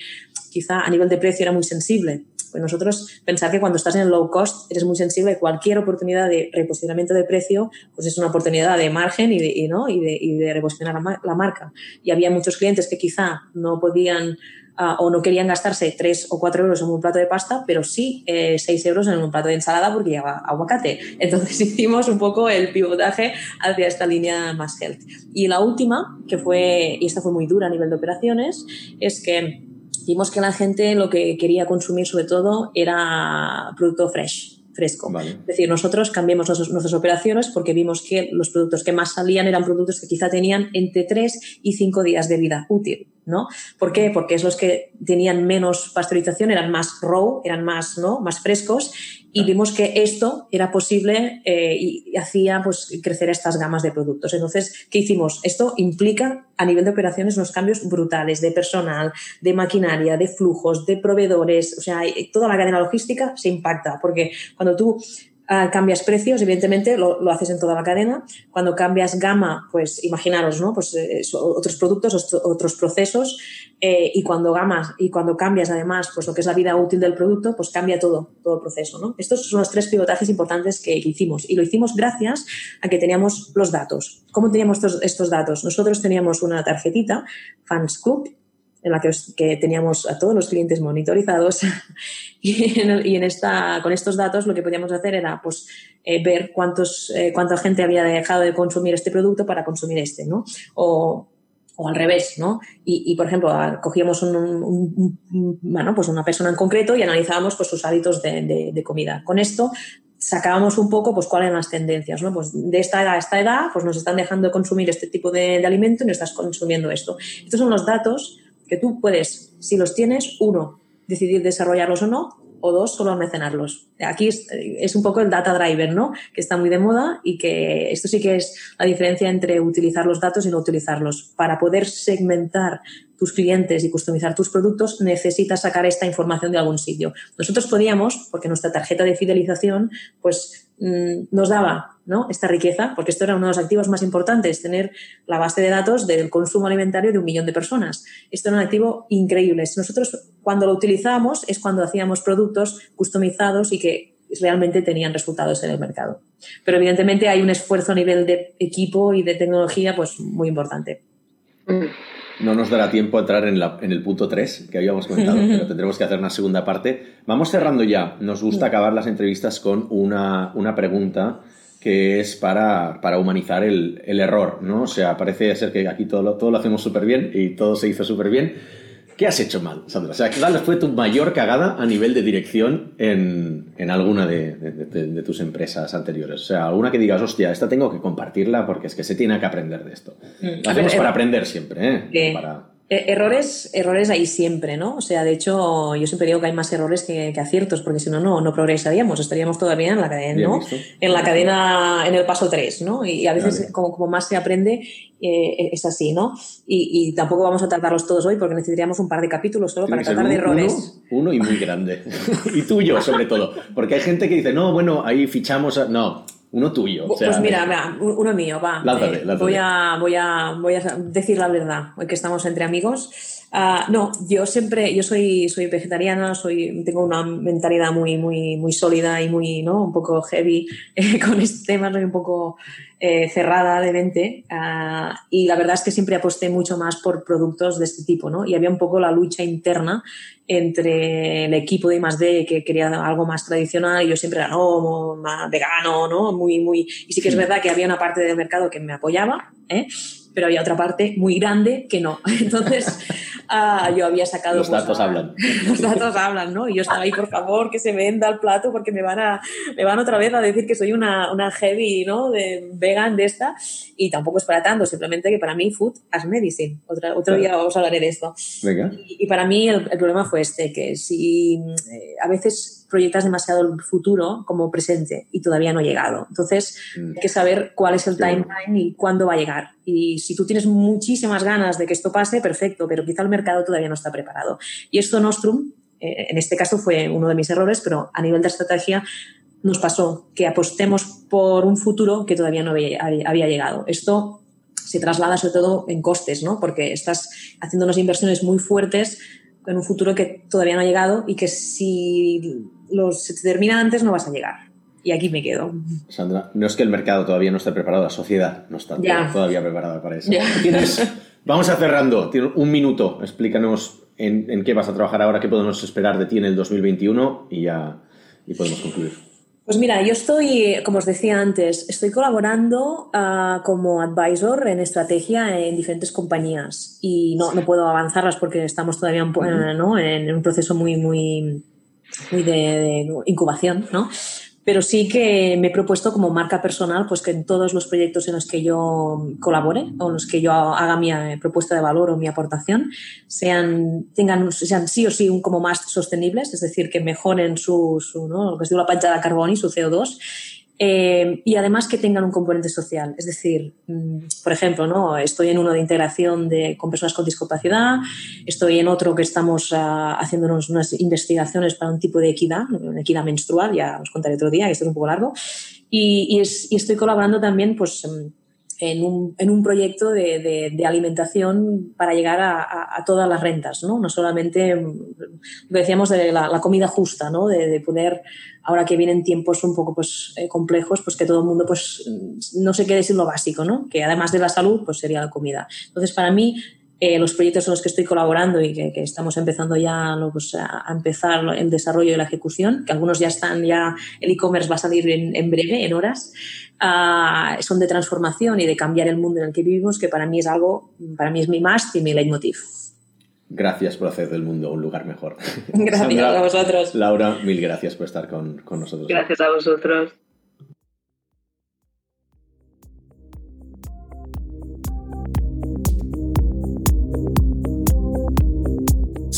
quizá a nivel de precio era muy sensible. Pues nosotros pensar que cuando estás en el low cost eres muy sensible, cualquier oportunidad de reposicionamiento de precio pues es una oportunidad de margen y de, ¿no? y de, y de reposicionar la, la, marca. Y había muchos clientes que quizá no podían uh, o no querían gastarse 3 o 4 euros en un plato de pasta, pero sí eh, 6 euros en un plato de ensalada porque lleva aguacate. Entonces hicimos un poco el pivotaje hacia esta línea más health. Y la última, que fue, y esta fue muy dura a nivel de operaciones, es que vimos que la gente lo que quería consumir sobre todo era producto fresh, fresco. Es decir, nosotros cambiamos nuestras operaciones porque vimos que los productos que más salían eran productos que quizá tenían entre 3 y 5 días de vida útil. ¿No? ¿Por qué? Porque es los que tenían menos pasteurización, eran más raw, eran más, ¿no? más frescos y vimos que esto era posible eh, y hacía pues, crecer estas gamas de productos. Entonces, ¿qué hicimos? Esto implica a nivel de operaciones unos cambios brutales de personal, de maquinaria, de flujos, de proveedores, o sea, toda la cadena logística se impacta, porque cuando tú Ah, cambias precios, evidentemente lo, lo, haces en toda la cadena. Cuando cambias gama, pues imaginaros, ¿no? Pues eh, otros productos, otros procesos. Eh, y cuando gamas y cuando cambias además, pues lo que es la vida útil del producto, pues cambia todo, todo el proceso, ¿no? Estos son los tres pivotajes importantes que hicimos. Y lo hicimos gracias a que teníamos los datos. ¿Cómo teníamos estos, estos datos? Nosotros teníamos una tarjetita, Fans Club, en la que, teníamos a todos los clientes monitorizados y, en, esta, con estos datos lo que podíamos hacer era pues, eh, ver cuántos, eh, cuánta gente había dejado de consumir este producto para consumir este, ¿no? O, o al revés, ¿no? Y, por ejemplo, cogíamos un, bueno, pues una persona en concreto y analizábamos pues, sus hábitos de, de, comida. Con esto sacábamos un poco pues cuáles eran las tendencias, ¿no? Pues de esta edad a esta edad, pues nos están dejando de consumir este tipo de, de alimento y no estás consumiendo esto. Estos son los datos que tú puedes, si los tienes, uno, decidir desarrollarlos o no, o dos, solo almacenarlos. Aquí es, un poco el data driver, ¿no? Que está muy de moda y que esto sí que es la diferencia entre utilizar los datos y no utilizarlos. Para poder segmentar tus clientes y customizar tus productos, necesitas sacar esta información de algún sitio. Nosotros podíamos, porque nuestra tarjeta de fidelización, pues Mm, nos daba ¿no? esta riqueza, porque esto era uno de los activos más importantes, tener la base de datos del consumo alimentario de un millón de personas. Esto era un activo increíble. Nosotros cuando lo utilizábamos es cuando hacíamos productos customizados y que realmente tenían resultados en el mercado. Pero evidentemente hay un esfuerzo a nivel de equipo y de tecnología pues muy importante. Mm. No nos dará tiempo a entrar en, el punto 3 que habíamos comentado, pero tendremos que hacer una segunda parte. Vamos cerrando ya. Nos gusta acabar las entrevistas con una, pregunta que es para, humanizar el, error, ¿no? O sea, parece ser que aquí todo todo lo hacemos súper bien y todo se hizo súper bien ¿Qué has hecho mal, Sandra? O sea, ¿cuál fue tu mayor cagada a nivel de dirección en, alguna de, tus empresas anteriores? O sea, alguna que digas, hostia, esta tengo que compartirla porque es que se tiene que aprender de esto. Mm. Lo hacemos para aprender siempre, ¿eh? Para... Eh, errores, errores hay siempre, ¿no? O sea, de hecho, yo siempre digo que hay más errores que, aciertos, porque si no, no, progresaríamos, estaríamos todavía en la cadena, ¿no? En la cadena, en el paso 3, ¿no? Y, a veces, como, como, más se aprende, eh, es así, ¿no? Y, tampoco vamos a tratarlos todos hoy, porque necesitaríamos un par de capítulos solo para tratar de errores. Uno, y muy grande. y tuyo, sobre todo. Porque hay gente que dice, no, bueno, ahí fichamos. No, uno tuyo. pues mira, uno mío, va. Eh, voy, a, voy, a, voy a decir la verdad, hoy que estamos entre amigos. Ah, no, yo siempre, yo soy, soy vegetariana, soy, tengo una mentalidad muy, muy, muy sólida y muy, ¿no? Un poco heavy eh, con este tema, soy un poco eh, cerrada de mente. Ah, y la verdad es que siempre aposté mucho más por productos de este tipo, ¿no? Y había un poco la lucha interna entre el equipo de I+D que quería algo más tradicional y yo siempre era, no, más vegano, ¿no? Muy, muy... Y sí que es verdad que había una parte del mercado que me apoyaba, ¿eh? Pero había otra parte muy grande que no. Entonces, ah, yo había sacado... Los datos hablan. Los datos hablan, ¿no? Y yo estaba ahí, por favor, que se venda el plato porque me van, a, me van otra vez a decir que soy una, una heavy, ¿no? De vegan de esta. Y tampoco es para tanto, simplemente que para mí food as medicine. Otra, otro día os hablaré de esto. Venga. Y, para mí el, el, problema fue este, que si eh, a veces proyectas demasiado el futuro como presente y todavía no ha llegado. Entonces, mm. hay que saber cuál es el timeline y cuándo va a llegar. Y si tú tienes muchísimas ganas de que esto pase, perfecto, pero quizá el mercado todavía no está preparado. Y esto Nostrum, eh, en este caso fue uno de mis errores, pero a nivel de estrategia nos pasó que apostemos por un futuro que todavía no había, había llegado. Esto se traslada sobre todo en costes, ¿no? Porque estás haciendo unas inversiones muy fuertes en un futuro que todavía no ha llegado y que si los, se termina antes no vas a llegar. Y aquí me quedo. Sandra, no es que el mercado todavía no esté preparado, la sociedad no está todavía preparada para eso. vamos a cerrando, tienes un minuto, explícanos en, qué vas a trabajar ahora, qué podemos esperar de ti en el 2021 y ya y podemos concluir. Pues mira, yo estoy, como os decía antes, estoy colaborando ah, como advisor en estrategia en diferentes compañías y no, no puedo avanzarlas porque estamos todavía en un proceso muy, muy, muy de, incubación, ¿no? Pero sí que me he propuesto como marca personal, pues que en todos los proyectos en los que yo colabore o en los que yo haga mi eh, propuesta de valor o mi aportación, sean, tengan, sean sí o sí un, como más sostenibles, es decir, que mejoren su, su ¿no? lo que es la pancha de carbón y su CO2 eh, y además que tengan un componente social. Es decir, mm, por ejemplo, ¿no? estoy en uno de integración de, con personas con discapacidad, estoy en otro que estamos uh, haciendo unas investigaciones para un tipo de equidad, equidad menstrual, ya os contaré otro día, que esto es un poco largo, y, y, estoy colaborando también pues, en un, en un proyecto de, de, alimentación para llegar a, a, todas las rentas, ¿no? No solamente, lo decíamos, de la, comida justa, ¿no? De, de, poder, ahora que vienen tiempos un poco pues, eh, complejos, pues que todo el mundo pues, no se quede sin lo básico, ¿no? Que además de la salud, pues sería la comida. Entonces, para mí, eh, los proyectos en los que estoy colaborando y que, estamos empezando ya pues, a, empezar el desarrollo y la ejecución, que algunos ya están, ya el e-commerce va a salir en, breve, en horas, ah, son de transformación y de cambiar el mundo en el que vivimos, que para mí es algo, para mí es mi más y mi leitmotiv. Gracias por hacer del mundo un lugar mejor. Gracias a vosotros. Laura, mil gracias por estar con, con nosotros. Gracias a vosotros.